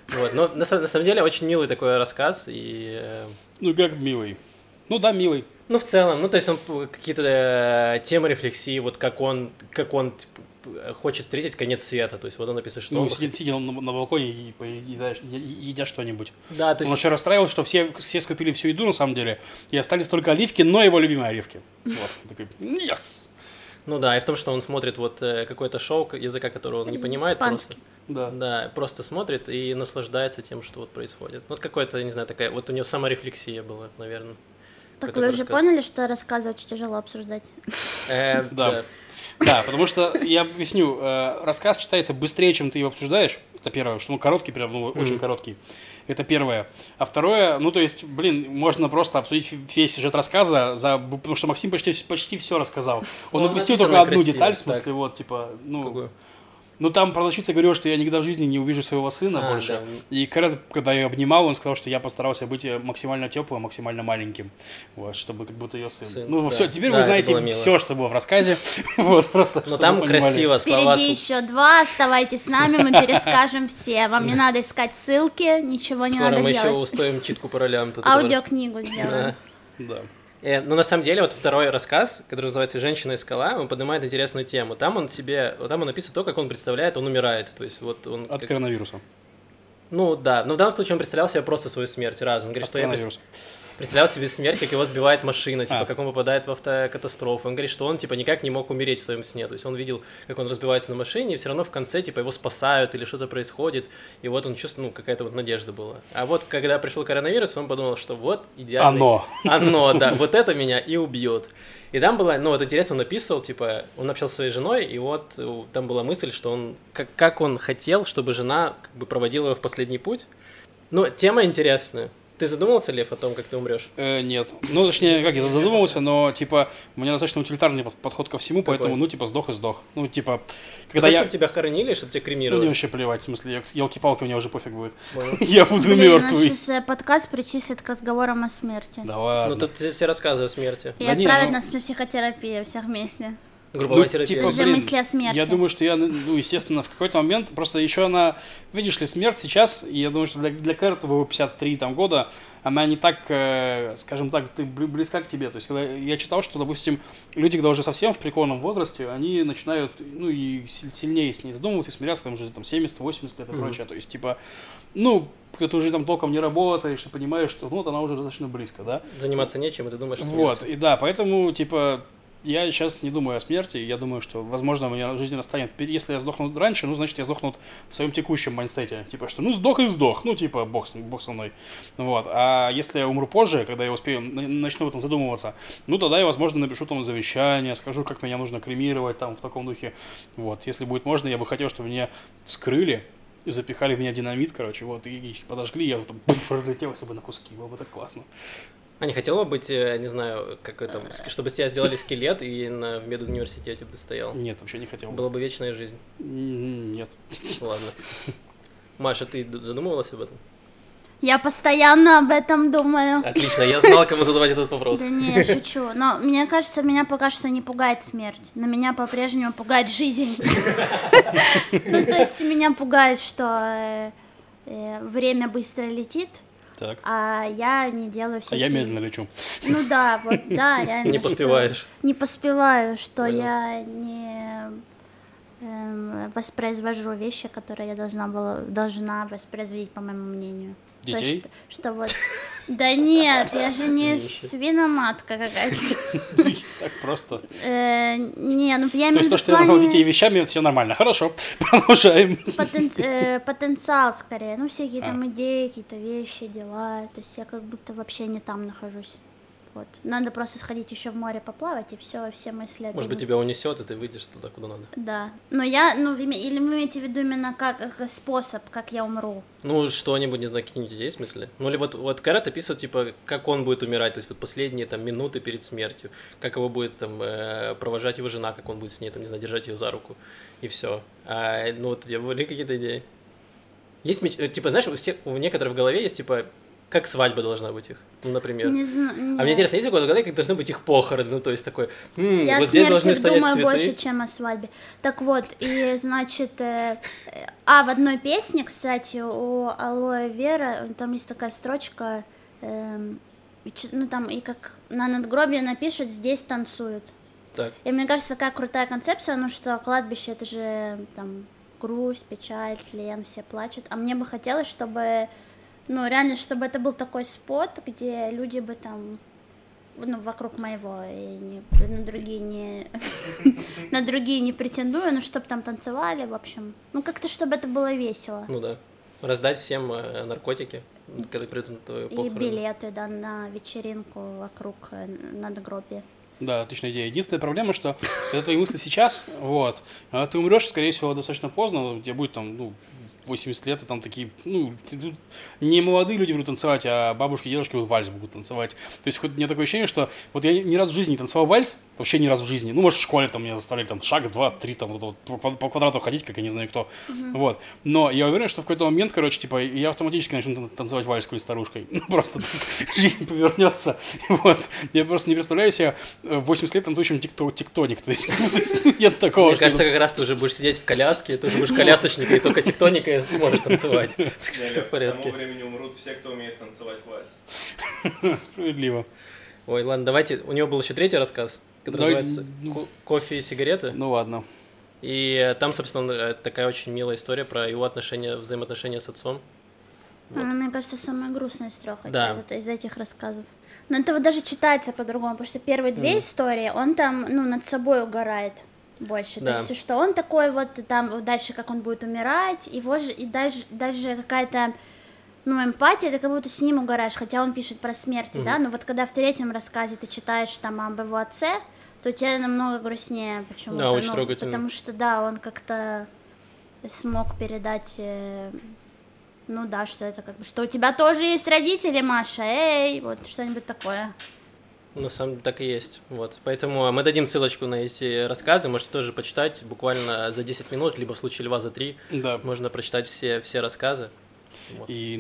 Вот, но на, на самом деле очень милый такой рассказ, и Ну, как милый. Ну да, милый. ну, в целом, ну, то есть он какие-то темы рефлексии, вот как он, как он типа, хочет встретить конец света. То есть вот он написано, что... Ну, он- сидит, сидя на, на балконе и поедаешь- е- едя что-нибудь. Да, то Он есть... вообще расстраивался, что все, все скупили всю еду на самом деле, и остались только оливки, но его любимые оливки. Вот. Он такой, yes! Ну да, и в том, что он смотрит вот э, какое-то шоу, языка которого он не понимает Испанский. просто. Да. Да, просто смотрит и наслаждается тем, что вот происходит. Вот какое-то, не знаю, такая... Вот у него саморефлексия была, наверное. Так вы уже рассказ. поняли, что рассказы очень тяжело обсуждать? Э, Да. Да. Потому что, я объясню, э, рассказ читается быстрее, чем ты его обсуждаешь. Это первое, что он короткий, прям, ну, очень короткий. Это первое. А второе, ну, то есть, блин, можно просто обсудить весь сюжет рассказа, за, потому что Максим почти, почти все рассказал. Он Ну, упустил только одну красиво, деталь, в так. смысле, вот, типа, ну, Какую? Ну, там продавщица говорила, что я никогда в жизни не увижу своего сына А, больше. да. И Кэррот, когда ее обнимал, он сказал, что я постарался быть э, максимально теплым, максимально маленьким, вот, чтобы как будто ее сын. Сын, ну, да. все, теперь Да, вы знаете все, что было в рассказе. Вот, просто, Но там красиво слова... Впереди еще два, оставайтесь с нами, мы перескажем все. Вам не надо искать ссылки, ничего не Скоро надо мы еще делать. устроим читку по ролям. тут Аудиокнигу сделаем. Да. Э, ну, на самом деле, вот второй рассказ, который называется «Женщина и скала», он поднимает интересную тему. Там он себе, там он написано то, как он представляет, он умирает. То есть вот он... От как- коронавируса. Ну, да. Но в данном случае он представлял себе просто свою смерть раз. Он говорит, От что я коронавируса. Представлял себе смерть, как его сбивает машина, типа, А. как он попадает в автокатастрофу. Он говорит, что он, типа, никак не мог умереть в своем сне. То есть он видел, как он разбивается на машине, и все равно в конце, типа, его спасают или что-то происходит. И вот он чувствовал, ну, какая-то вот надежда была. А вот, когда пришел коронавирус, он подумал, что вот идеальный... Оно. Оно, да, вот это меня и убьет. И там было, ну вот интересно, он написал, типа, он общался со своей женой, и вот э, там была мысль, что он, как, как он хотел, чтобы жена как бы проводила его в последний путь. Ну, тема интересная. Ты задумывался, Лев, о том, как ты умрешь? Э, нет. Ну, точнее, как я задумывался, но, типа, у меня достаточно утилитарный под- подход ко всему, Какой? поэтому, ну, типа, сдох и сдох. Ну, типа, Когда когда я... чтобы тебя хоронили, чтобы тебя Ну, кремировали? мне вообще плевать, в смысле, елки-палки, мне уже пофиг будет. Я буду Блин, мертвый. нас сейчас подкаст причислит к разговорам о смерти. Да Ну, ладно. тут все рассказы о смерти. И Да отправят ну- нас на психотерапию всех вместе. Групповая Ну, терапия. типа, Уже блин, мысли о смерти. Я думаю, что я, ну, естественно, в какой-то момент, просто еще она, видишь ли, смерть сейчас, и я думаю, что для, для твоего 53 там, года, она не так, э, скажем так, ты бли- близка к тебе. То есть, когда я читал, что, допустим, люди, когда уже совсем в преклонном возрасте, они начинают, ну, и силь- сильнее с ней задумываться и смиряться, там, уже там 70-80 лет и Мгм. прочее. То есть, типа, ну, когда ты уже там толком не работаешь и понимаешь, что, ну, вот она уже достаточно близко, да? Заниматься нечем, и ты думаешь о Вот, и да, поэтому, типа, я сейчас не думаю о смерти, я думаю, что, возможно, меня жизнь настанет, если я сдохну раньше, ну, значит, я сдохну в своем текущем майнстете, типа, что, ну, сдох и сдох, ну, типа, бог, бог со мной, вот, а если я умру позже, когда я успею, начну в этом задумываться, ну, тогда я, возможно, напишу там завещание, скажу, как меня нужно кремировать, там, в таком духе, вот, если будет можно, я бы хотел, чтобы меня вскрыли, и запихали в меня динамит, короче, вот, и, подожгли, я там, пуф, разлетелся бы на куски, было бы так классно. А не хотела бы быть, э, не знаю, как это, чтобы с тебя сделали скелет и на в медуниверситете бы ты стоял? Нет, вообще не хотел бы. Была бы вечная жизнь. М, Нет. Ладно. Маша, ты задумывалась об этом? Я постоянно об этом думаю. Отлично, я знал, кому задавать этот вопрос. Да не, я шучу. Но мне кажется, меня пока что не пугает смерть. Но меня по-прежнему пугает жизнь. Ну, то есть меня пугает, что э, э, время быстро летит, Так. а я не делаю А всякие... я медленно лечу. Ну да, вот, да, реально. Не поспеваешь. Не поспеваю, что я не эм, воспроизвожу вещи, которые я должна была, должна воспроизводить, по моему мнению. То Детей? что, что вот... Да нет, я же не свиноматка какая-то. Так просто. Э, Не, ну я То имею в есть то, что я назвал детей вещами, все нормально. Хорошо. Продолжаем. э, потенциал скорее. Ну, всякие там идеи, какие-то вещи, дела. То есть я как будто вообще не там нахожусь. Вот. Надо просто сходить еще в море поплавать, и все, все мысли Может быть, тебя унесет, и ты выйдешь туда, куда надо. Да. Но я, ну, вы или вы имеете в виду именно как, как способ, как я умру? Ну, что-нибудь, не знаю, какие-нибудь есть мысли? Ну, или вот, вот Кэрот описывает, типа, как он будет умирать, то есть вот последние там минуты перед смертью, как его будет там э, провожать его жена, как он будет с ней, там, не знаю, держать ее за руку, и все. А, ну, вот у тебя были какие-то идеи? Есть, меч- э, типа, знаешь, у всех, у некоторых в голове есть, типа, как свадьба должна быть их, ну, например. Не знаю. А мне интересно, есть у кого-то в голове, как должны быть их похороны, ну, то есть такой, «М, Я вот здесь должны стоять думаю цветы. больше, чем о свадьбе. Так вот, и значит, э, э, а в одной песне, кстати, у Алоэ Вера, там есть такая строчка, чё- ну там и как на надгробие напишут, здесь танцуют. Так, И мне кажется, такая крутая концепция, ну что кладбище это же там грусть, печаль, тлен, все плачут. А мне бы хотелось, чтобы, ну реально, чтобы это был такой спот, где люди бы там ну, вокруг моего, и не, на другие не на другие не претендую, но чтобы там танцевали, в общем. Ну, как-то, чтобы это было весело. ну да. Раздать всем э, наркотики, когда придут на твою И похороны. билеты, да, на вечеринку вокруг э, надгробия. Да, отличная идея. Единственная проблема, что это твои мысли сейчас, вот, а ты умрешь, скорее всего, достаточно поздно, у тебя будет там, ну, 80 лет, и там такие, ну, не молодые люди будут танцевать, а бабушки и дедушки будут вальс будут танцевать. То есть хоть у меня такое ощущение, что вот я ни разу в жизни не танцевал вальс, вообще ни разу в жизни. Ну, может, в школе там меня заставляли там шаг, два, три, там, вот вот по квад- по квадрату ходить, как я не знаю кто. Вот. Но я уверен, что в какой-то момент, короче, типа, я автоматически начну тан- танцевать вальс какой старушкой. Ну, просто так жизнь повернется. Вот. Я просто не представляю себя э, в 80 лет танцующим тиктоник. То есть, ну, нет такого, Мне кажется, как раз ты уже будешь сидеть в коляске, ты уже будешь колясочник, и только тектоника сможешь танцевать. Так что все в К тому порядке. времени умрут все, кто умеет танцевать вальс. Справедливо. Ой, ладно, давайте. У него был еще третий рассказ, который называется ну. «Ко- «Кофе и сигареты». Ну ладно. И там, собственно, э, такая очень милая история про его отношения, взаимоотношения с отцом. Вот. Она, мне кажется, самая грустная из трех Да. из этих рассказов. Но это вот даже читается по-другому, потому что первые две истории, он там, ну, над собой угорает больше. Да. То есть, что он такой вот там дальше, как он будет умирать, его же, и дальше, даже какая-то, ну, эмпатия, ты как будто с ним угораешь, хотя он пишет про смерть, да, но вот когда в третьем рассказе ты читаешь там об его отце, то тебе намного грустнее почему-то. Да, очень ну, трогательно. Потому что, да, он как-то смог передать э, ну да, что это как бы, что у тебя тоже есть родители, Маша, эй, вот что-нибудь такое. На самом деле так и есть. Вот. Поэтому мы дадим ссылочку на эти рассказы, можете тоже почитать буквально за 10 минут, либо в случае Льва за 3. Да. Можно прочитать все, все рассказы. Вот. И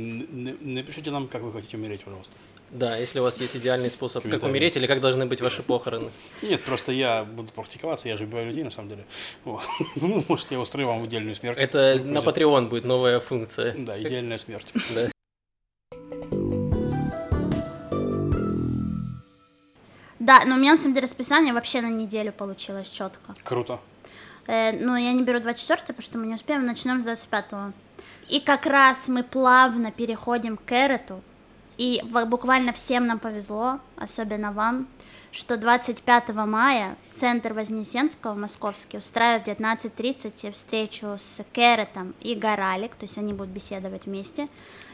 напишите нам, как вы хотите умереть, пожалуйста. Да, если у вас есть идеальный способ, как умереть или как должны быть ваши похороны. Нет, просто я буду практиковаться, я же убиваю людей, на самом деле. Вот. Ну, может, я устрою вам идеальную смерть. Это на. Patreon будет новая функция. Да, идеальная смерть. Да. Да, но у меня на самом деле расписание вообще на неделю получилось четко. Круто. Э, но я не беру 24 потому что мы не успеем, начнем с 25 И как раз мы плавно переходим к Эрету, и буквально всем нам повезло, особенно вам, что 25 мая Центр Вознесенского московский устраивает в 19.30 встречу с Керетом и Горалик, то есть они будут беседовать вместе.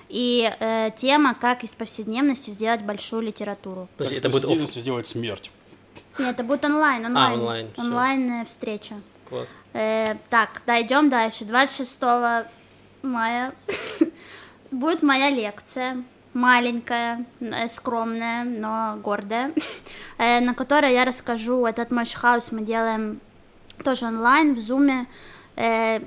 И э, тема, как из повседневности сделать большую литературу. Подожди, это будет оф- сделать смерть. Нет, это будет онлайн, онлайн, онлайн, всё. онлайн э, встреча. Класс. Э, так, да, идем дальше. 26 мая будет моя лекция. Маленькая, э, скромная, но гордая, э, на которой я расскажу этот мой хаус мы делаем тоже онлайн, в зуме. Э,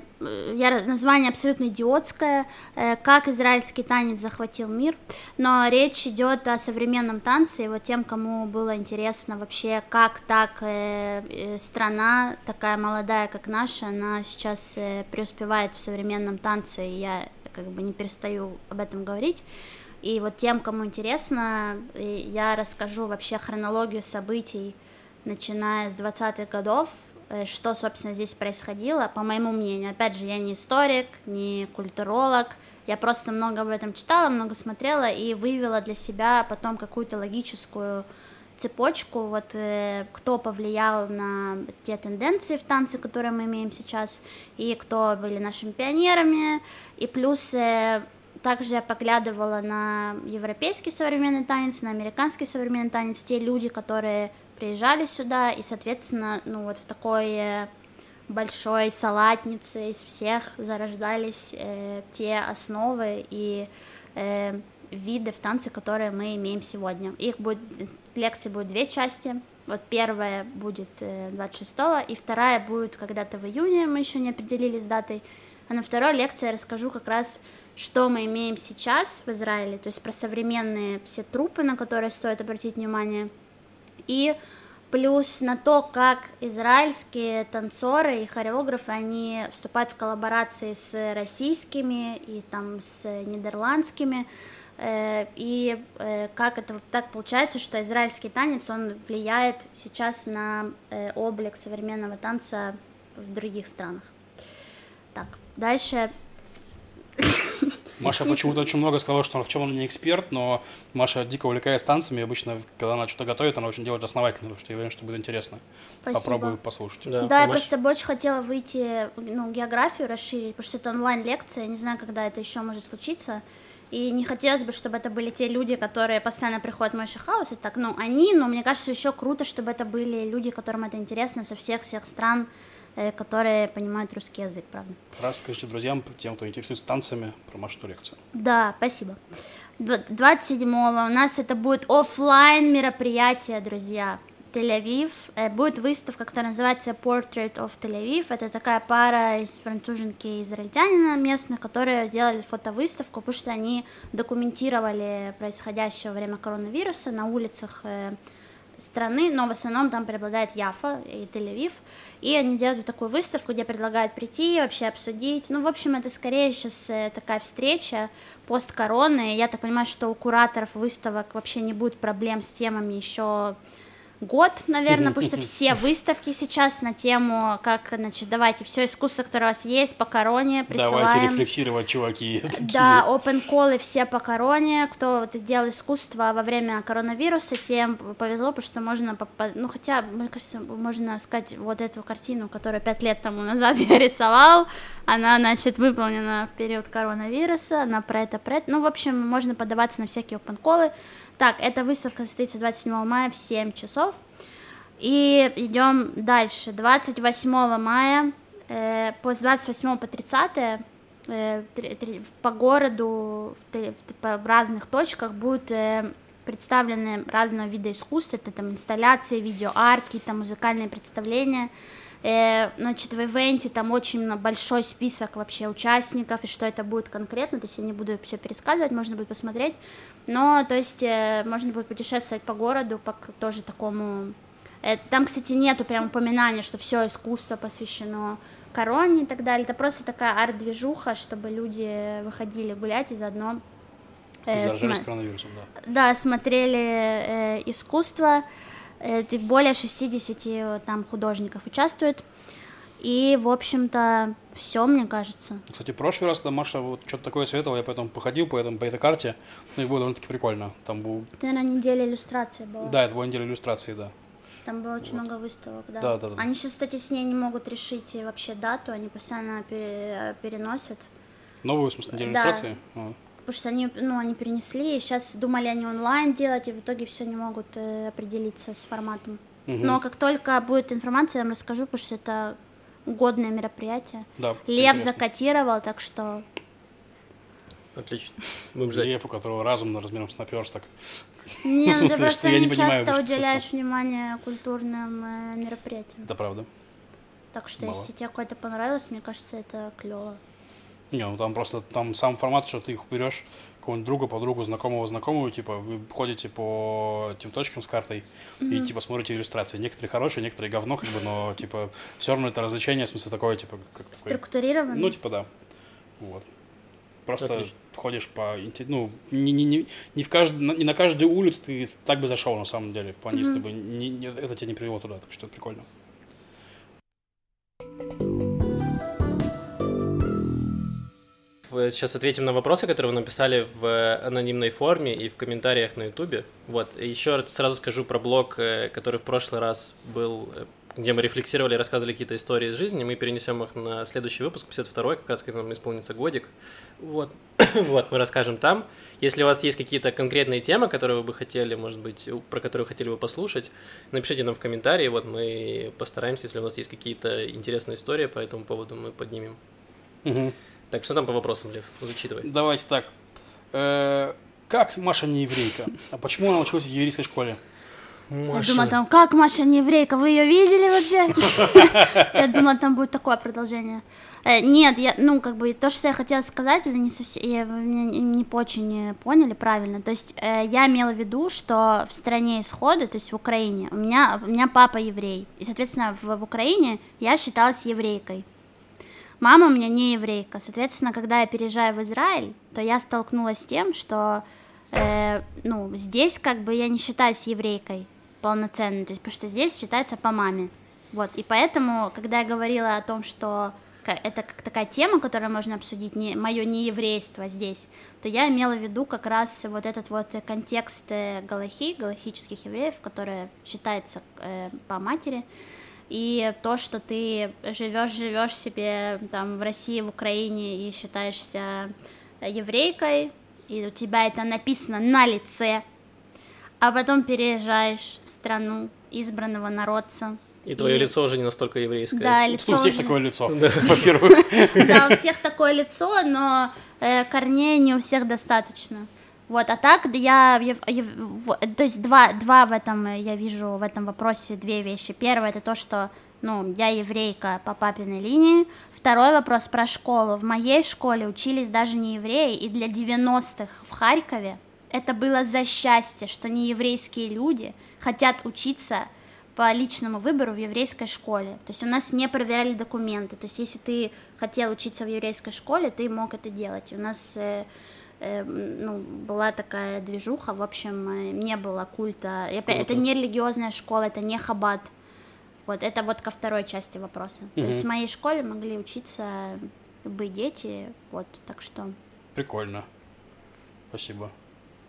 я, название абсолютно идиотское, э, как израильский танец захватил мир, но речь идет о современном танце, и вот тем, кому было интересно вообще, как так э, страна, такая молодая, как наша, она сейчас преуспевает в современном танце, и я как бы не перестаю об этом говорить. И вот тем, кому интересно, я расскажу вообще хронологию событий, начиная с 20-х годов, что, собственно, здесь происходило, по моему мнению. Опять же, я не историк, не культуролог, я просто много об этом читала, много смотрела и вывела для себя потом какую-то логическую цепочку, вот э, кто повлиял на те тенденции в танце, которые мы имеем сейчас, и кто были нашими пионерами, и плюс э, также я поглядывала на европейский современный танец, на американский современный танец, те люди, которые приезжали сюда, и, соответственно, ну вот в такой э, большой салатнице из всех зарождались э, те основы и э, виды в танце, которые мы имеем сегодня. Их будет, лекции будет две части. Вот первая будет э, 26 и вторая будет когда-то в июне, мы еще не определились с датой. А на второй лекции я расскажу как раз, что мы имеем сейчас в Израиле, то есть про современные все трупы, на которые стоит обратить внимание, и плюс на то, как израильские танцоры и хореографы, они вступают в коллаборации с российскими и там с нидерландскими, э, и э, как это так получается, что израильский танец, он влияет сейчас на э, облик современного танца в других странах. Так, дальше Маша почему-то очень много сказала, что в чем она не эксперт, но Маша дико увлекается танцами. Обычно, когда она что-то готовит, она очень делает основательно, потому что я уверен, что будет интересно. Спасибо. Попробую послушать. Да, Да, я просто бы очень хотела выйти, ну, географию расширить, потому что это онлайн-лекция, я не знаю, когда это еще может случиться. И не хотелось бы, чтобы это были те люди, которые постоянно приходят в мой house, и так, ну, они, но мне кажется, еще круто, чтобы это были люди, которым это интересно со всех-всех стран, которые понимают русский язык, правда. Расскажите друзьям, тем, кто интересуется танцами, про Машу лекцию. Да, спасибо. Дв- 27-го у нас это будет оффлайн мероприятие, друзья. Тель-Авив. Э, Будет выставка, которая называется Portrait of Tel Aviv. Это такая пара из француженки и израильтянина местных, которые сделали фотовыставку, потому что они документировали происходящее во время коронавируса на улицах э, страны, но в основном там преобладает Яфа и Тель-Авив, и они делают вот такую выставку, где предлагают прийти, вообще обсудить, ну, в общем, это скорее сейчас э, такая встреча пост-короны, я так понимаю, что у кураторов выставок вообще не будет проблем с темами еще год, наверное, потому что все выставки сейчас на тему, как, значит, давайте все искусство, которое у вас есть, по короне, присылаем. Давайте рефлексировать, чуваки. Да, open call все по короне. Кто вот делал искусство во время коронавируса, тем повезло, потому что можно, ну хотя, мне кажется, можно сказать, вот эту картину, которую пять лет тому назад я рисовал, она, значит, выполнена в период коронавируса, она про это, про это. Ну, в общем, можно подаваться на всякие open call. Так, эта выставка состоится 27 мая в 7 часов. И идем дальше. 28 мая, э, с 28 по 30 э, по городу в, в разных точках будут э, представлены разного вида искусства, это там инсталляции, видеоарт, какие-то музыкальные представления. Э, значит, в ивенте там очень большой список вообще участников, и что это будет конкретно, то есть я не буду все пересказывать, можно будет посмотреть, но, то есть, э, можно будет путешествовать по городу, по тоже такому... э, там, кстати, нету прям упоминания, что все искусство посвящено короне и так далее, это просто такая арт-движуха, чтобы люди выходили гулять и заодно... э, коронавирусом, да. да, смотрели э, искусство, более 60 э, там художников участвует, и, в общем-то, все, мне кажется. Кстати, в прошлый раз там Маша вот что-то такое советовала, я поэтому походил по, этому, по этой карте, ну и было довольно-таки прикольно. Там был... Это, наверное, неделя иллюстрации была. Да, это была неделя иллюстрации, да. Там было очень много выставок, да. Да, да, да. Они сейчас, кстати, с ней не могут решить э, вообще дату, они постоянно пере- переносят. Новую, в смысле, неделю Да. иллюстрации? А. Потому что они, ну, они перенесли, и сейчас думали они онлайн делать, и в итоге все не могут э, определиться с форматом. Мгм. Но как только будет информация, я вам расскажу, потому что это годное мероприятие. Да. Лев интересно. закатировал, так что Отлично. Будем ждать. Лев, у которого разум размером с наперсток. не, ну ты просто я не часто уделяешь внимание культурным э, мероприятиям. Это правда. Так что если тебе какое-то понравилось, мне кажется, это клево. Не, ну там просто там сам формат, что ты их берешь какого-нибудь друга, подругу, знакомого, знакомую, типа, вы ходите по этим точкам с картой и, типа, смотрите иллюстрации. Некоторые хорошие, некоторые говно, как бы, но, типа, все равно это развлечение, в смысле, такое, типа, как такое... Структурированно. Ну, типа, да. Вот. Просто Отлично. ходишь по... Ну, не, не, не, не, в кажд... на- не на каждую улицу ты так бы зашел, на самом деле. В плане, если бы не- не- это тебя не привело туда, так что это прикольно. Э, Сейчас ответим на вопросы, которые вы написали в анонимной форме и в комментариях на Ютубе. Вот, еще раз сразу скажу про блог, э, который в прошлый раз был, э, где мы рефлексировали рассказывали какие-то истории из жизни. Мы перенесем их на следующий выпуск, 52-й, как раз когда нам исполнится годик. Вот, вот, мы расскажем там. Если у вас есть какие-то конкретные темы, которые вы бы хотели, может быть, про которые хотели бы послушать, напишите нам в комментарии, вот мы постараемся, если у нас есть какие-то интересные истории по этому поводу, мы поднимем. Мгм. Так, что там по вопросам, Лев? Зачитывай. Давайте так. Э, Как Маша не еврейка? А почему она училась в еврейской школе? Я думала, там, как Маша не еврейка, вы ее видели вообще? Я думала, там будет такое продолжение. Э, Нет, я, ну, как бы, то, что я хотела сказать, это не совсем, я- вы меня не очень поняли правильно. То есть, э, я имела в виду, что в стране исхода, то есть в Украине, у меня, у меня папа еврей, и, соответственно, в, в Украине я считалась еврейкой. Мама у меня не еврейка. Соответственно, когда я переезжаю в Израиль, то я столкнулась с тем, что э, ну, здесь как бы я не считаюсь еврейкой полноценной, то есть, потому что здесь считается по маме. Вот, и поэтому, когда я говорила о том, что это как такая тема, которую можно обсудить, не, мое нееврейство здесь, то я имела в виду как раз вот этот вот контекст э, галахи, галахических евреев, которые считаются э, по матери, и то, что ты живешь, живешь себе там в России, в Украине и считаешься еврейкой, и у тебя это написано на лице, а потом переезжаешь в страну избранного народца. И твое И- лицо уже не настолько еврейское. Да, У лицо всех уже- такое лицо, во-первых. Да, у всех такое лицо, но э, корней не у всех достаточно. Вот, а так я, я- я- то есть два, два в этом э, я вижу в этом вопросе две вещи. Первое это то, что ну, я еврейка по папиной линии. Второй вопрос про школу. В моей школе учились даже не евреи, и для 90-х в Харькове это было за счастье, что не еврейские люди хотят учиться по личному выбору в еврейской школе. То есть у нас не проверяли документы. То есть если ты хотел учиться в еврейской школе, ты мог это делать. У нас э, ну, была такая движуха, в общем, э, не было культа. Опять, это не религиозная школа, это не хаббат. Вот, это вот ко второй части вопроса. То есть в моей школе могли учиться любые дети, вот, так что... Прикольно. Спасибо.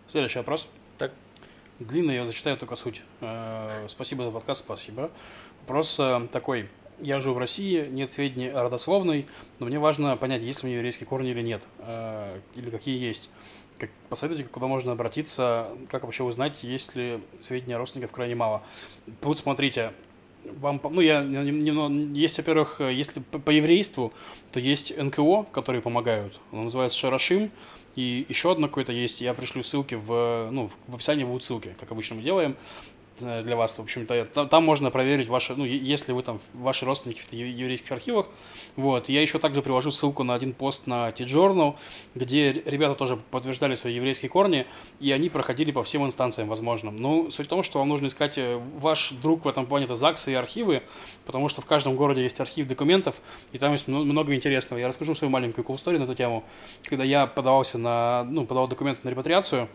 Следующий вопрос. Так. Длинный, я зачитаю только суть. Э, Спасибо за подкаст, спасибо. Вопрос э, такой. Я живу в России, нет сведений о родословной, но мне важно понять, есть ли у меня еврейские корни или нет, э, или какие есть. Как, посоветуйте, куда можно обратиться, как вообще узнать, есть ли сведения о родственников крайне мало. Тут смотрите, вам, ну, я, есть, во-первых, если по, по еврейству, то есть НКО, которые помогают. Оно называется Шарашим. И еще одно какое-то есть, я пришлю ссылки в, ну, в- описании будут ссылки, как обычно мы делаем для вас, в общем-то, там, там можно проверить ваши, ну, если вы там, ваши родственники в ев- еврейских архивах, вот, я еще также привожу ссылку на один пост на T-Journal, где ребята тоже подтверждали свои еврейские корни, и они проходили по всем инстанциям возможным. Ну, суть в том, что вам нужно искать, э, ваш друг в этом плане это ЗАГСы и архивы, потому что в каждом городе есть архив документов, и там есть мно- много интересного. Я расскажу свою маленькую cool story на эту тему. Когда я подавался на, ну, подавал документы на репатриацию,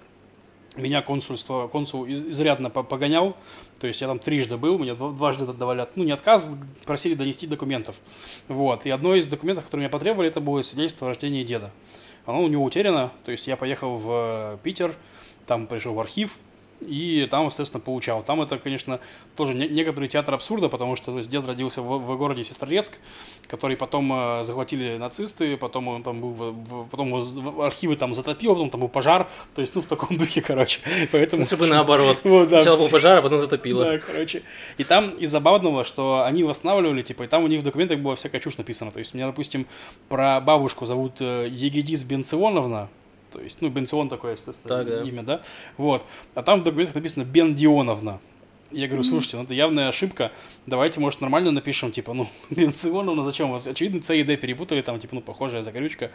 меня консульство, консул из- изрядно по- погонял, то есть я там трижды был, дв- дважды давали, ну не отказ, просили донести документов. Вот, и одно из документов, которые меня потребовали, это было свидетельство о рождении деда. Оно у него утеряно, то есть я поехал в э, Питер, там пришел в архив, и там, естественно, получал. Там это, конечно, тоже не- некоторый театр абсурда, потому что то есть, дед родился в, в городе Сестрорецк, который потом э, захватили нацисты, потом он там был, в, в- потом его в- архивы там затопило, потом там был пожар, то есть, ну, в таком духе, короче. Поэтому... Лучше бы наоборот. Вот, да. Сначала был пожар, а потом затопило. Да, короче. И там из забавного, что они восстанавливали, типа, и там у них в документах была всякая чушь написана. То есть, меня, допустим, про бабушку зовут э, Егидис Бенционовна, то есть, ну, Бенцион такое, естественно, Так, да. имя, да? Вот. А там в документах написано Бендионовна. Я говорю, слушайте, ну это явная ошибка. Давайте, может, нормально напишем, типа, ну, Бенционовна, зачем у вас? Очевидно, С и Д перепутали, там, типа, ну, похожая закорючка.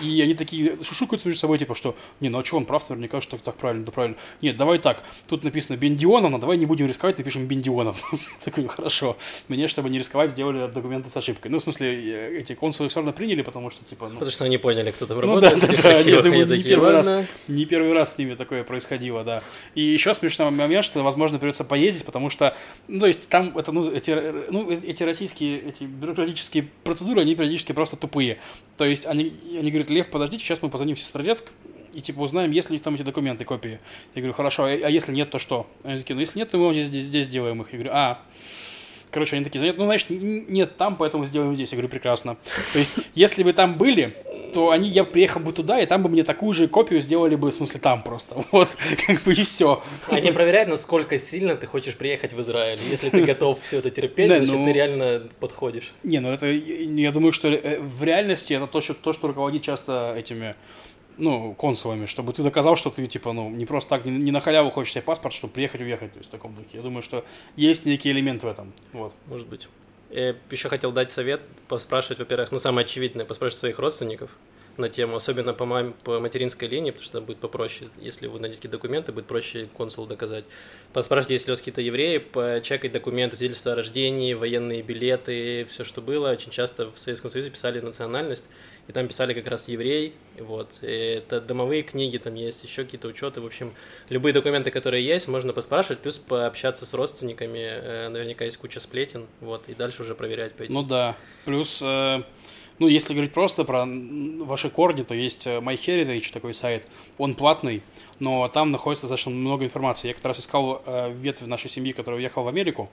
И они такие шушукаются между собой, типа, что, не, ну а что он прав, наверняка, что так правильно, да правильно. Нет, давай так, тут написано Бендионовна, давай не будем рисковать, напишем Бендионовна. Такой, хорошо. Мне, чтобы не рисковать, сделали документы с ошибкой. Ну, в смысле, э, эти консулы все равно приняли, потому что, типа, ну, Потому что они поняли, кто там ну да, работает. да, таких да, я архивах, думаю, они не первый раз, не первый раз с ними такое происходило, да. И еще смешной момент, что, возможно, придется поездить, потому что, ну, то есть там это, ну, эти, ну, эти российские, эти бюрократические процедуры, они периодически просто тупые. То есть они, они говорят, Лев, подождите, сейчас мы позвоним в Сестрорецк, и типа узнаем, есть ли там эти документы, копии. Я говорю, хорошо, а а если нет, то что? Они такие, ну если нет, то мы здесь, здесь, здесь делаем их. Я говорю, а, Короче, они такие, «Нет, ну, значит, нет там, поэтому сделаем здесь. Я говорю, прекрасно. То есть, если бы там были, то они, я приехал бы туда, и там бы мне такую же копию сделали бы, в смысле, там просто. Вот, как бы и все. Они проверяют, насколько сильно ты хочешь приехать в Израиль. Если ты готов все это терпеть, Да, значит, ну- ты реально подходишь. Не, ну это, я думаю, что э, в реальности это то, что, то, что руководит часто этими, ну, консулами, чтобы ты доказал, что ты, типа, ну, не просто так, не, не на халяву хочешь себе паспорт, чтобы приехать и уехать, то есть в таком духе. Я думаю, что есть некий элемент в этом, вот. Может быть. Я еще хотел дать совет, поспрашивать, во-первых, ну, самое очевидное, поспрашивать своих родственников на тему, особенно по, маме, по материнской линии, потому что будет попроще, если вы найдете документы, будет проще консулу доказать. Поспрашивать, если у вас какие-то евреи, почекать документы, свидетельства о рождении, военные билеты, все, что было. Очень часто в Советском Союзе писали национальность, и там писали как раз еврей, вот. И это домовые книги там есть, еще какие-то учеты, в общем, любые документы, которые есть, можно поспрашивать, плюс пообщаться с родственниками, э, наверняка есть куча сплетен, вот, и дальше уже проверять по этим. Ну да. Плюс, э, ну, если говорить просто про ваши корни, то есть э, MyHeritage, такой сайт. Он платный, но там находится достаточно много информации. Я как раз искал э, ветвь нашей семьи, которая уехала в Америку.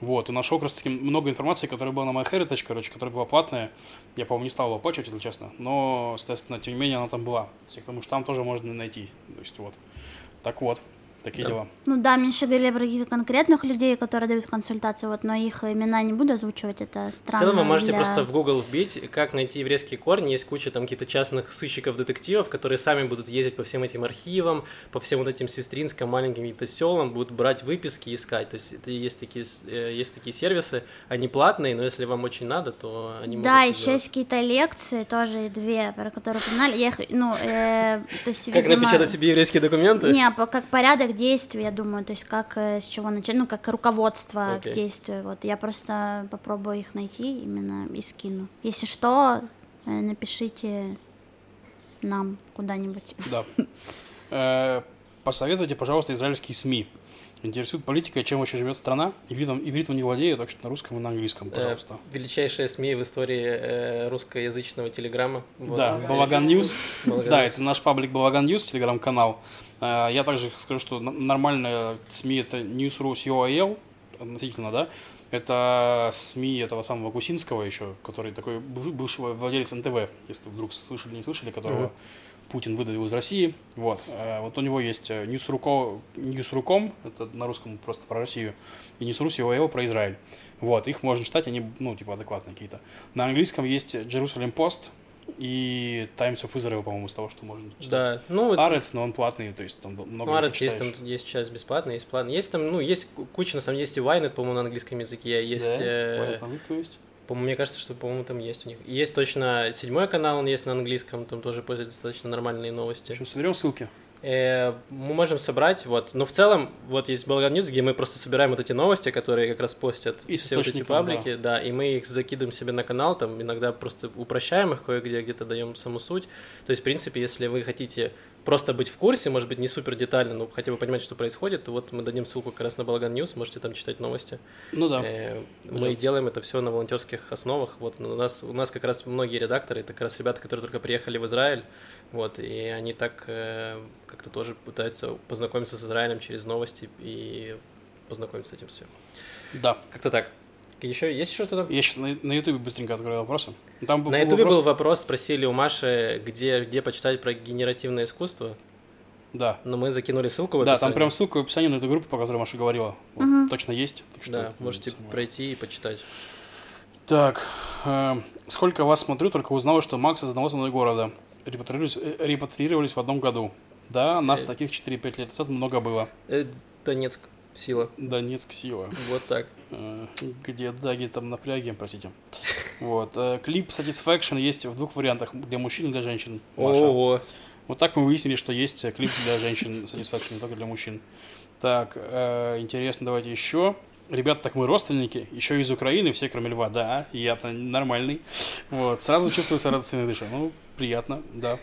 Вот, и нашел как раз таки много информации, которая была на MyHeritage, короче, которая была платная. Я, по-моему, не стал его оплачивать, если честно. Но, соответственно, тем не менее, она там была. Есть, Потому что там тоже можно найти. То есть, вот. Так вот, такие Да. дела. Ну да, меньше говорили про каких-то конкретных людей, которые дают консультации, вот, но их имена не буду озвучивать, это В странно. целом вы можете для- просто в Google вбить, как найти еврейские корни. Есть куча там каких-то частных сыщиков-детективов, которые сами будут ездить по всем этим архивам, по всем вот этим сестринским маленьким каким-то селам, будут брать выписки искать. То есть это есть такие, э, есть такие сервисы, они платные, но если вам очень надо, то они могут Да, еще есть какие-то лекции, тоже две, про которые упоминали. Я их, ну, э, то есть, Как видимо, напечатать себе еврейские документы? Не, по- как порядок действий, я думаю, то есть как э, с чего начать, ну, как руководство Окей. к действию. Вот я просто попробую их найти именно и скину. Если что, э, напишите нам куда-нибудь. Да. Э, Посоветуйте, пожалуйста, израильские СМИ. Интересует политика, чем вообще живет страна. Ивритом, ивритом не владею, так что на русском и на английском, Э, пожалуйста. величайшие СМИ в истории э, русскоязычного телеграмма. Вот. Да, Балаган News. Да, это наш паблик Балаган News, телеграм-канал. Э, Я также скажу, что н- нормальная СМИ это NEWSru.co.il, относительно, да. Это СМИ этого самого Гусинского еще, который такой быв- бывший владелец НТВ, если вдруг слышали, не слышали, которого Мгм. Путин выдавил из России. Вот. Э, вот у него есть NEWSru.co, NEWSru.com, это на русском просто про Россию, и NEWSru.co.il про Израиль. Вот, их можно читать, они, ну, типа, адекватные какие-то. На английском есть Jerusalem Post, и Times of Israel, по-моему, из того, что можно читать. Да, ну... Арец, но он платный, то есть там много Ну, Арец есть, там есть часть бесплатная, есть платная. Есть там, ну, есть куча, на самом деле, есть и Ynet, по-моему, на английском языке, есть... Да? э, есть? По-моему, мне кажется, что, по-моему, там есть у них. И Есть точно седьмой канал, он есть на английском, там тоже пользуются достаточно нормальные новости. Что, соберем ссылки? Э, мы можем собрать, вот. Но в целом, вот есть Балаган News, где мы просто собираем вот эти новости, которые как раз постят Из все вот эти паблики, да. и мы их закидываем себе на канал, там иногда просто упрощаем их кое-где, где-то даем саму суть. То есть, в принципе, если вы хотите просто быть в курсе, может быть, не супер детально, но хотя бы понимать, что происходит, то вот мы дадим ссылку как раз на Балаган News, можете там читать новости. Ну да. Э, Мы делаем это все на волонтерских основах. Вот у нас, у нас как раз многие редакторы, это как раз ребята, которые только приехали в Израиль, вот, и они так э, как-то тоже пытаются познакомиться с Израилем через новости и познакомиться с этим всем. Да. Как-то так. Еще есть еще что-то? Я сейчас на, на YouTube быстренько открою вопросы. Там был На Ютубе вопрос- был вопрос, спросили у Маши, где, где почитать про генеративное искусство, Да. но мы закинули ссылку в Да, там описании. прям ссылка в описании на эту группу, по которой Маша говорила. Вот, Мгм. Точно есть. так что, Да, можете самое. пройти и почитать. Так, э, сколько вас смотрю, только узнала, что Макс из одного со мной города. Репатриировались, э, репатриировались в одном году. Да, нас Э. таких 4-5 лет назад много было. Э, Донецк, сила. Донецк сила. Вот так. Где даги там напряги, простите. Вот. Клип Satisfaction есть в двух вариантах. Для мужчин и для женщин. Маша. Ого. Вот так мы выяснили, что есть клип для женщин Satisfaction, не только для мужчин. Так, интересно, давайте еще. Ребята, так мы родственники, еще из Украины, все кроме Льва, да, я-то нормальный. Вот, сразу чувствуется родственная душа. Ну, приятно, да.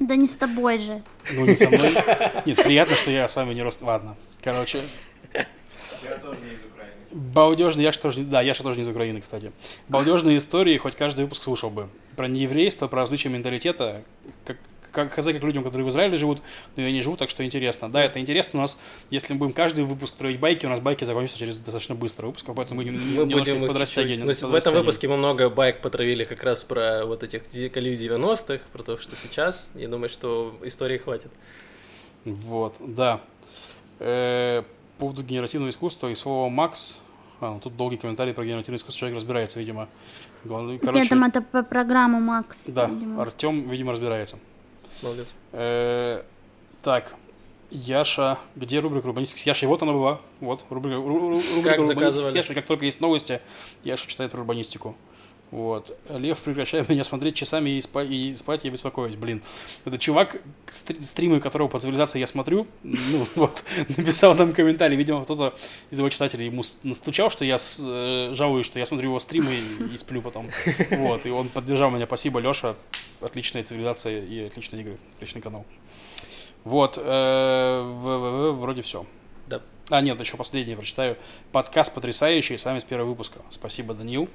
Да не с тобой же. Ну, не со мной. Нет, приятно, что я с вами не рост... Ладно, короче, Я тоже не из Украины. балдежные, я же тоже, не- да, я же тоже не из Украины, кстати. Балдежные истории, хоть каждый выпуск слушал бы. Про нееврейство, про различия менталитета, как, как хз, как людям, которые в Израиле живут, но я не живу, так что интересно. Да, это интересно у нас, если мы будем каждый выпуск строить байки, у нас байки закончатся через достаточно быстро выпусков, поэтому мы, Мы будем ну, В этом выпуске мы много байк потравили как раз про вот этих диколей 90-х, про то, что сейчас. Я думаю, что истории хватит. Вот, да. Э, по поводу генеративного искусства и слова «Макс», а, ну, тут долгий комментарий про генеративное искусство, человек разбирается, видимо. Главное, короче, Нет, там это по программу Макс. да, видимо. Артем, видимо, разбирается. Молодец. Э, так, Яша, где рубрика урбанистики с Яшей? Вот она была. Вот, рубрика, ру- ру- рубрика урбанистики с заказывали. Яшей. Как только есть новости, Яша читает урбанистику. Вот. Лев, прекращай меня смотреть часами и, спа- и спать я беспокоюсь. Блин. Это чувак, стри- стримы которого по цивилизации я смотрю, ну вот, написал нам комментарий. Видимо, кто-то из его читателей ему настучал, что я с- э, жалуюсь, что я смотрю его стримы и, и сплю потом. Вот. И он поддержал меня. Спасибо, Леша. Отличная цивилизация и отличные игры. Отличный канал. Вот. э, в- в- в- вроде все. А, нет, еще последнее прочитаю. Подкаст потрясающий, с вами с первого выпуска. Спасибо, Даниил.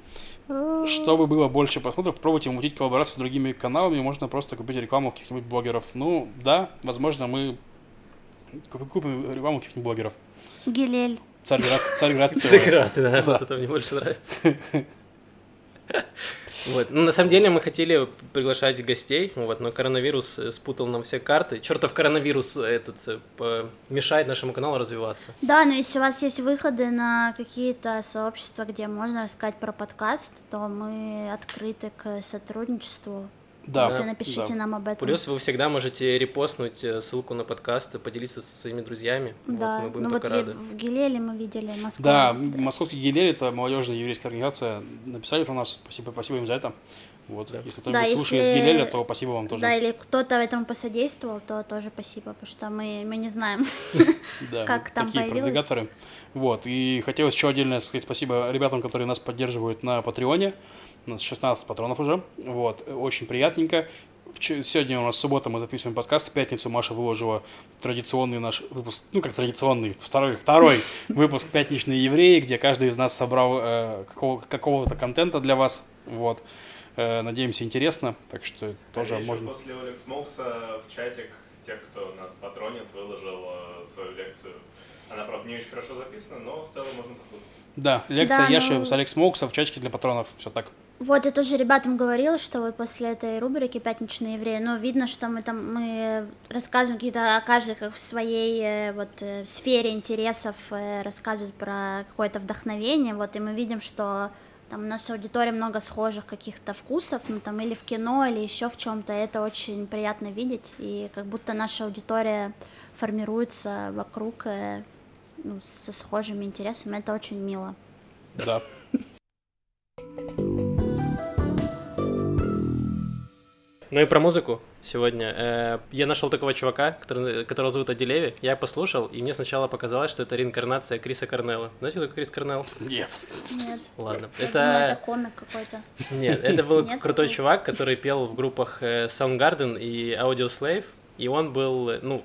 Чтобы было больше просмотров, попробуйте мутить коллаборации с другими каналами. Можно просто купить рекламу каких-нибудь блогеров. Ну, да, возможно, мы куп- купим рекламу каких-нибудь блогеров. Гилель. Царьград, Царьград. Царьград, Да. вот это мне больше нравится. Вот. Ну, на самом деле мы хотели приглашать гостей, вот, но коронавирус э, спутал нам все карты. Чертов коронавирус э, этот э, мешает нашему каналу развиваться. Да, но если у вас есть выходы на какие-то сообщества, где можно рассказать про подкаст, то мы открыты к сотрудничеству. Да, Вот и да. напишите нам об этом. Плюс вы всегда можете репостнуть э, ссылку на подкаст и поделиться со своими друзьями. Да, вот, мы будем ну вот рады. в Гилеле мы видели Москву. Да, московский Гилель это молодежная еврейская организация. Написали про нас. Спасибо, спасибо им за это. Вот. Да. Если кто-нибудь Да, слушает если- из Гилеля, то спасибо вам тоже. Да, или кто-то этому посодействовал, то тоже спасибо, потому что мы, мы не знаем. Да, Как там такие появилось? продвигаторы. Вот, и хотелось еще отдельно сказать спасибо ребятам, которые нас поддерживают на Патреоне. У нас 16 патронов уже. Вот, очень приятненько. Сегодня у нас суббота, мы записываем подкаст. В пятницу Маша выложила традиционный наш выпуск, ну как традиционный, второй, второй выпуск «Пятничные евреи», где каждый из нас собрал э, какого- какого-то контента для вас. Вот. Э, надеемся, интересно. Так что тоже а можно... после Олекс Смоукса в чатик тех, кто нас патронит, выложил э, свою лекцию. Она, правда, не очень хорошо записана, но в целом можно послушать. Да, лекция Да, Яши ну- с Алекс Моукса в чатике для патронов. Все так. Вот я тоже ребятам говорила, что вот после этой рубрики «Пятничные евреи», ну, видно, что мы там, мы рассказываем какие-то, о каждой как в своей э, вот э, сфере интересов э, рассказывают про какое-то вдохновение, вот, и мы видим, что там у нас аудитория много схожих каких-то вкусов, ну, там, или в кино, или еще в чем-то, это очень приятно видеть, и как будто наша аудитория формируется вокруг, ну, со схожими интересами, это очень мило. Да. Ну и про музыку сегодня. Э, я нашел такого чувака, который, которого зовут Аделеви. Я послушал, и мне сначала показалось, что это реинкарнация Криса Корнелла. Знаете, кто такой Крис Корнелл? Нет. Нет. Ладно. Я это... думала, это комик какой-то. Нет, это был Нет крутой такого? чувак, который пел в группах э, Soundgarden и Audio Slave. И он был, ну,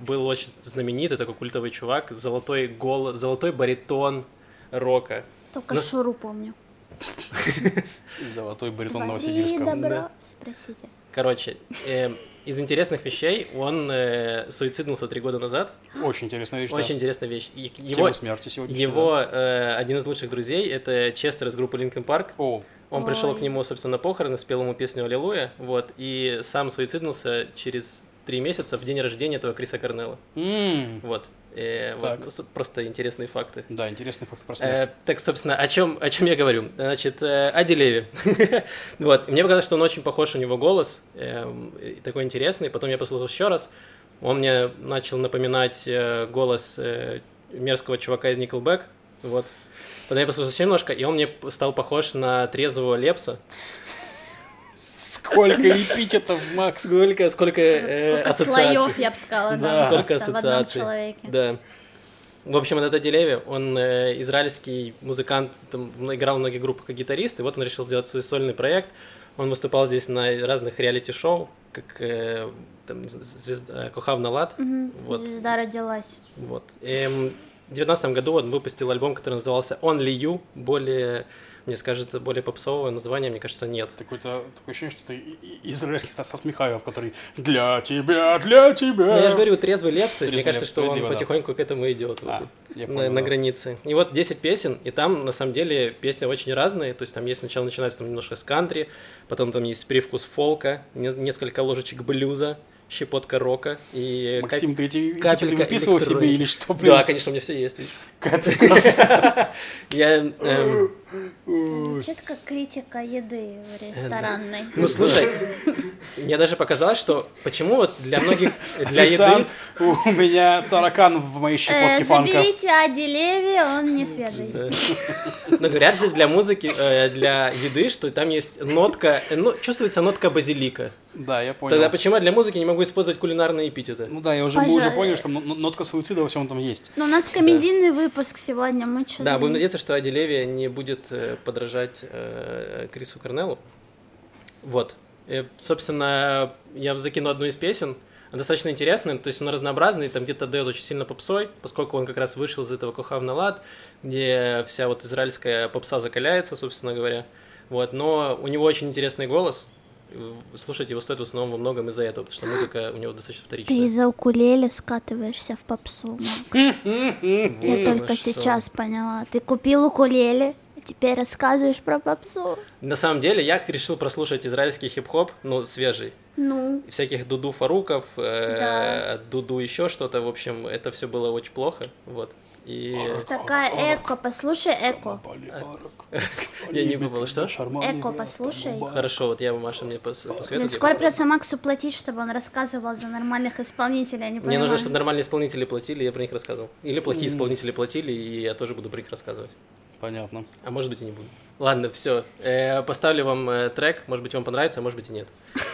был очень знаменитый, такой культовый чувак, золотой голос, золотой баритон рока. Только Ну, Шуру помню. Золотой баритон Новосибирска. добро, спросите. Короче, э, из интересных вещей он э, суициднулся три года назад. Очень интересная вещь. да. Очень интересная вещь. И Его, тему смерти сегодня. его э, один из лучших друзей это Честер из группы Linkin Park. О, Он Ой. пришел к нему, собственно, на похороны, спел ему песню «Аллилуйя», вот, и сам суициднулся через три месяца в день рождения этого Криса Корнелла. м, Вот. Э, вот, ну, просто интересные факты. Да, интересный факт про Э, смерть. так, собственно, о чем, о чем я говорю? Значит, э, о Дилеве. вот. Мне показалось, что он очень похож, у него голос и такой интересный. Потом я послушал еще раз. Он мне начал напоминать э, голос э, мерзкого чувака из Nickelback. Вот. Потом я послушал еще немножко, и он мне стал похож на трезвого Лепса. Сколько эпитетов, Макс. Сколько, сколько, э, Сколько ассоциаций. слоев, я бы сказала, Да. да, Сколько просто в одном ассоциаций. человеке. Да. В общем, этот Делеви, он э, израильский музыкант, там, играл в многих группах как гитарист, и вот он решил сделать свой сольный проект. Он выступал здесь на разных реалити-шоу, как э, там, звезда, Кохав Налад. Мгм, Вот. Звезда родилась. Вот. Эм, в девятнадцатом году он выпустил альбом, который назывался Only You, более, мне скажет, более попсового названия, мне кажется, нет. Такое-то такое ощущение, что и- израильский Стас Михайлов, который для тебя, для тебя. Ну, я же говорю, трезвый лепс, то есть мне кажется, что он справедливо, да. потихоньку к этому идет. вот А, я на, на границе. И вот 10 песен, и там на самом деле песни очень разные. То есть там есть сначала начинается там немножко с кантри, потом там есть привкус фолка, не- несколько ложечек блюза, щепотка рока и Максим, ты эти капелька выписывал себе или что, кап- блин? Да, конечно, у меня все есть, видишь. Я, эм, Звучит как критика еды ресторанной. ну слушай, мне даже показалось, что почему вот для многих, для еды... У меня таракан в моей Э, щепотке фанка. заберите Ади Леви, он не свежий. Да. Но говорят же для музыки, э, для еды, что там есть нотка, э, ну, чувствуется нотка базилика. Да, я понял. Тогда почему я для музыки не могу использовать кулинарные эпитеты? Ну да, я уже, мы уже поняли, что нотка суицида во всем этом есть. Ну, у нас комедийный выпуск сегодня, мы что-то... Да, будем надеяться, что Ади Леви не будет э, подражать э, Крису Корнеллу. Вот. Э, собственно, я закину одну из песен. Она достаточно интересная, то есть он разнообразный, там где-то дает очень сильно попсой, поскольку он как раз вышел из этого Кохав Налад, где вся вот израильская попса закаляется, собственно говоря. Вот, но у него очень интересный голос. Слушать его стоит в основном во многом из-за этого, потому что музыка у него достаточно Ты вторичная. из-за укулеле скатываешься в попсу, Макс. Я только сейчас поняла. Ты купил укулеле, теперь рассказываешь про попсу. На самом деле, я решил прослушать израильский хип-хоп, ну, свежий. Ну, всяких Дуду Фаруков, э, Да. Дуду еще что-то, в общем, это все было очень плохо, вот. И такая эко, послушай эко. я не попал, что? Эко, послушай. Хорошо, вот я Маша мне пос- Блин, посоветует. я скоро послушаю. придется Максу платить, чтобы он рассказывал за нормальных исполнителей, Мне нужно, чтобы нормальные исполнители платили, я про них рассказывал. Или плохие исполнители платили, и я тоже буду про них рассказывать. Понятно. А может быть и не буду. Ладно, все. поставлю вам э, трек, может быть, вам понравится, а может быть и нет.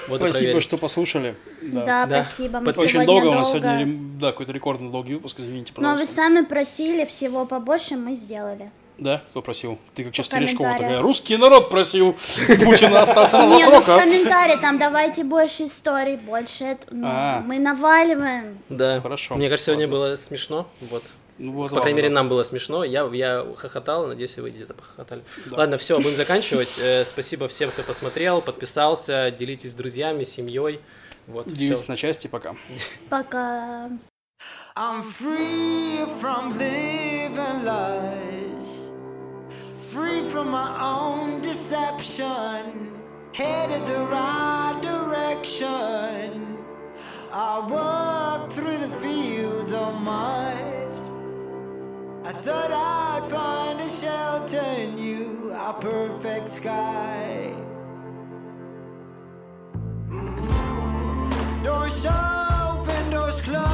Вот Спасибо, проверим. что послушали. Да, Да. спасибо. Мы Очень сегодня долго у долго. нас сегодня, да, какой-то рекордный долгий выпуск, извините, Но вы пожалуйста. сами просили всего побольше, мы сделали. Да, кто просил? Ты как сейчас В Терешкова такая, русский народ просил Путина остаться на Не, ну в срока. комментарии там давайте больше историй, больше. ну, А. Мы наваливаем. Да. Хорошо. Мне кажется, сегодня было смешно. Вот. Ну, вот, По крайней мере, нам было смешно. Я, я хохотал, надеюсь, и вы где-то похохотали. Да. Ладно, все, будем заканчивать. Э, спасибо всем, кто посмотрел, подписался, делитесь с друзьями, семьей. Вот, Делитесь на части, пока. Пока. I'm free from living lies, free from my own deception, headed the right direction. I walk through the fields of my thought I'd find a shelter in you, a perfect sky. Doors open, doors closed.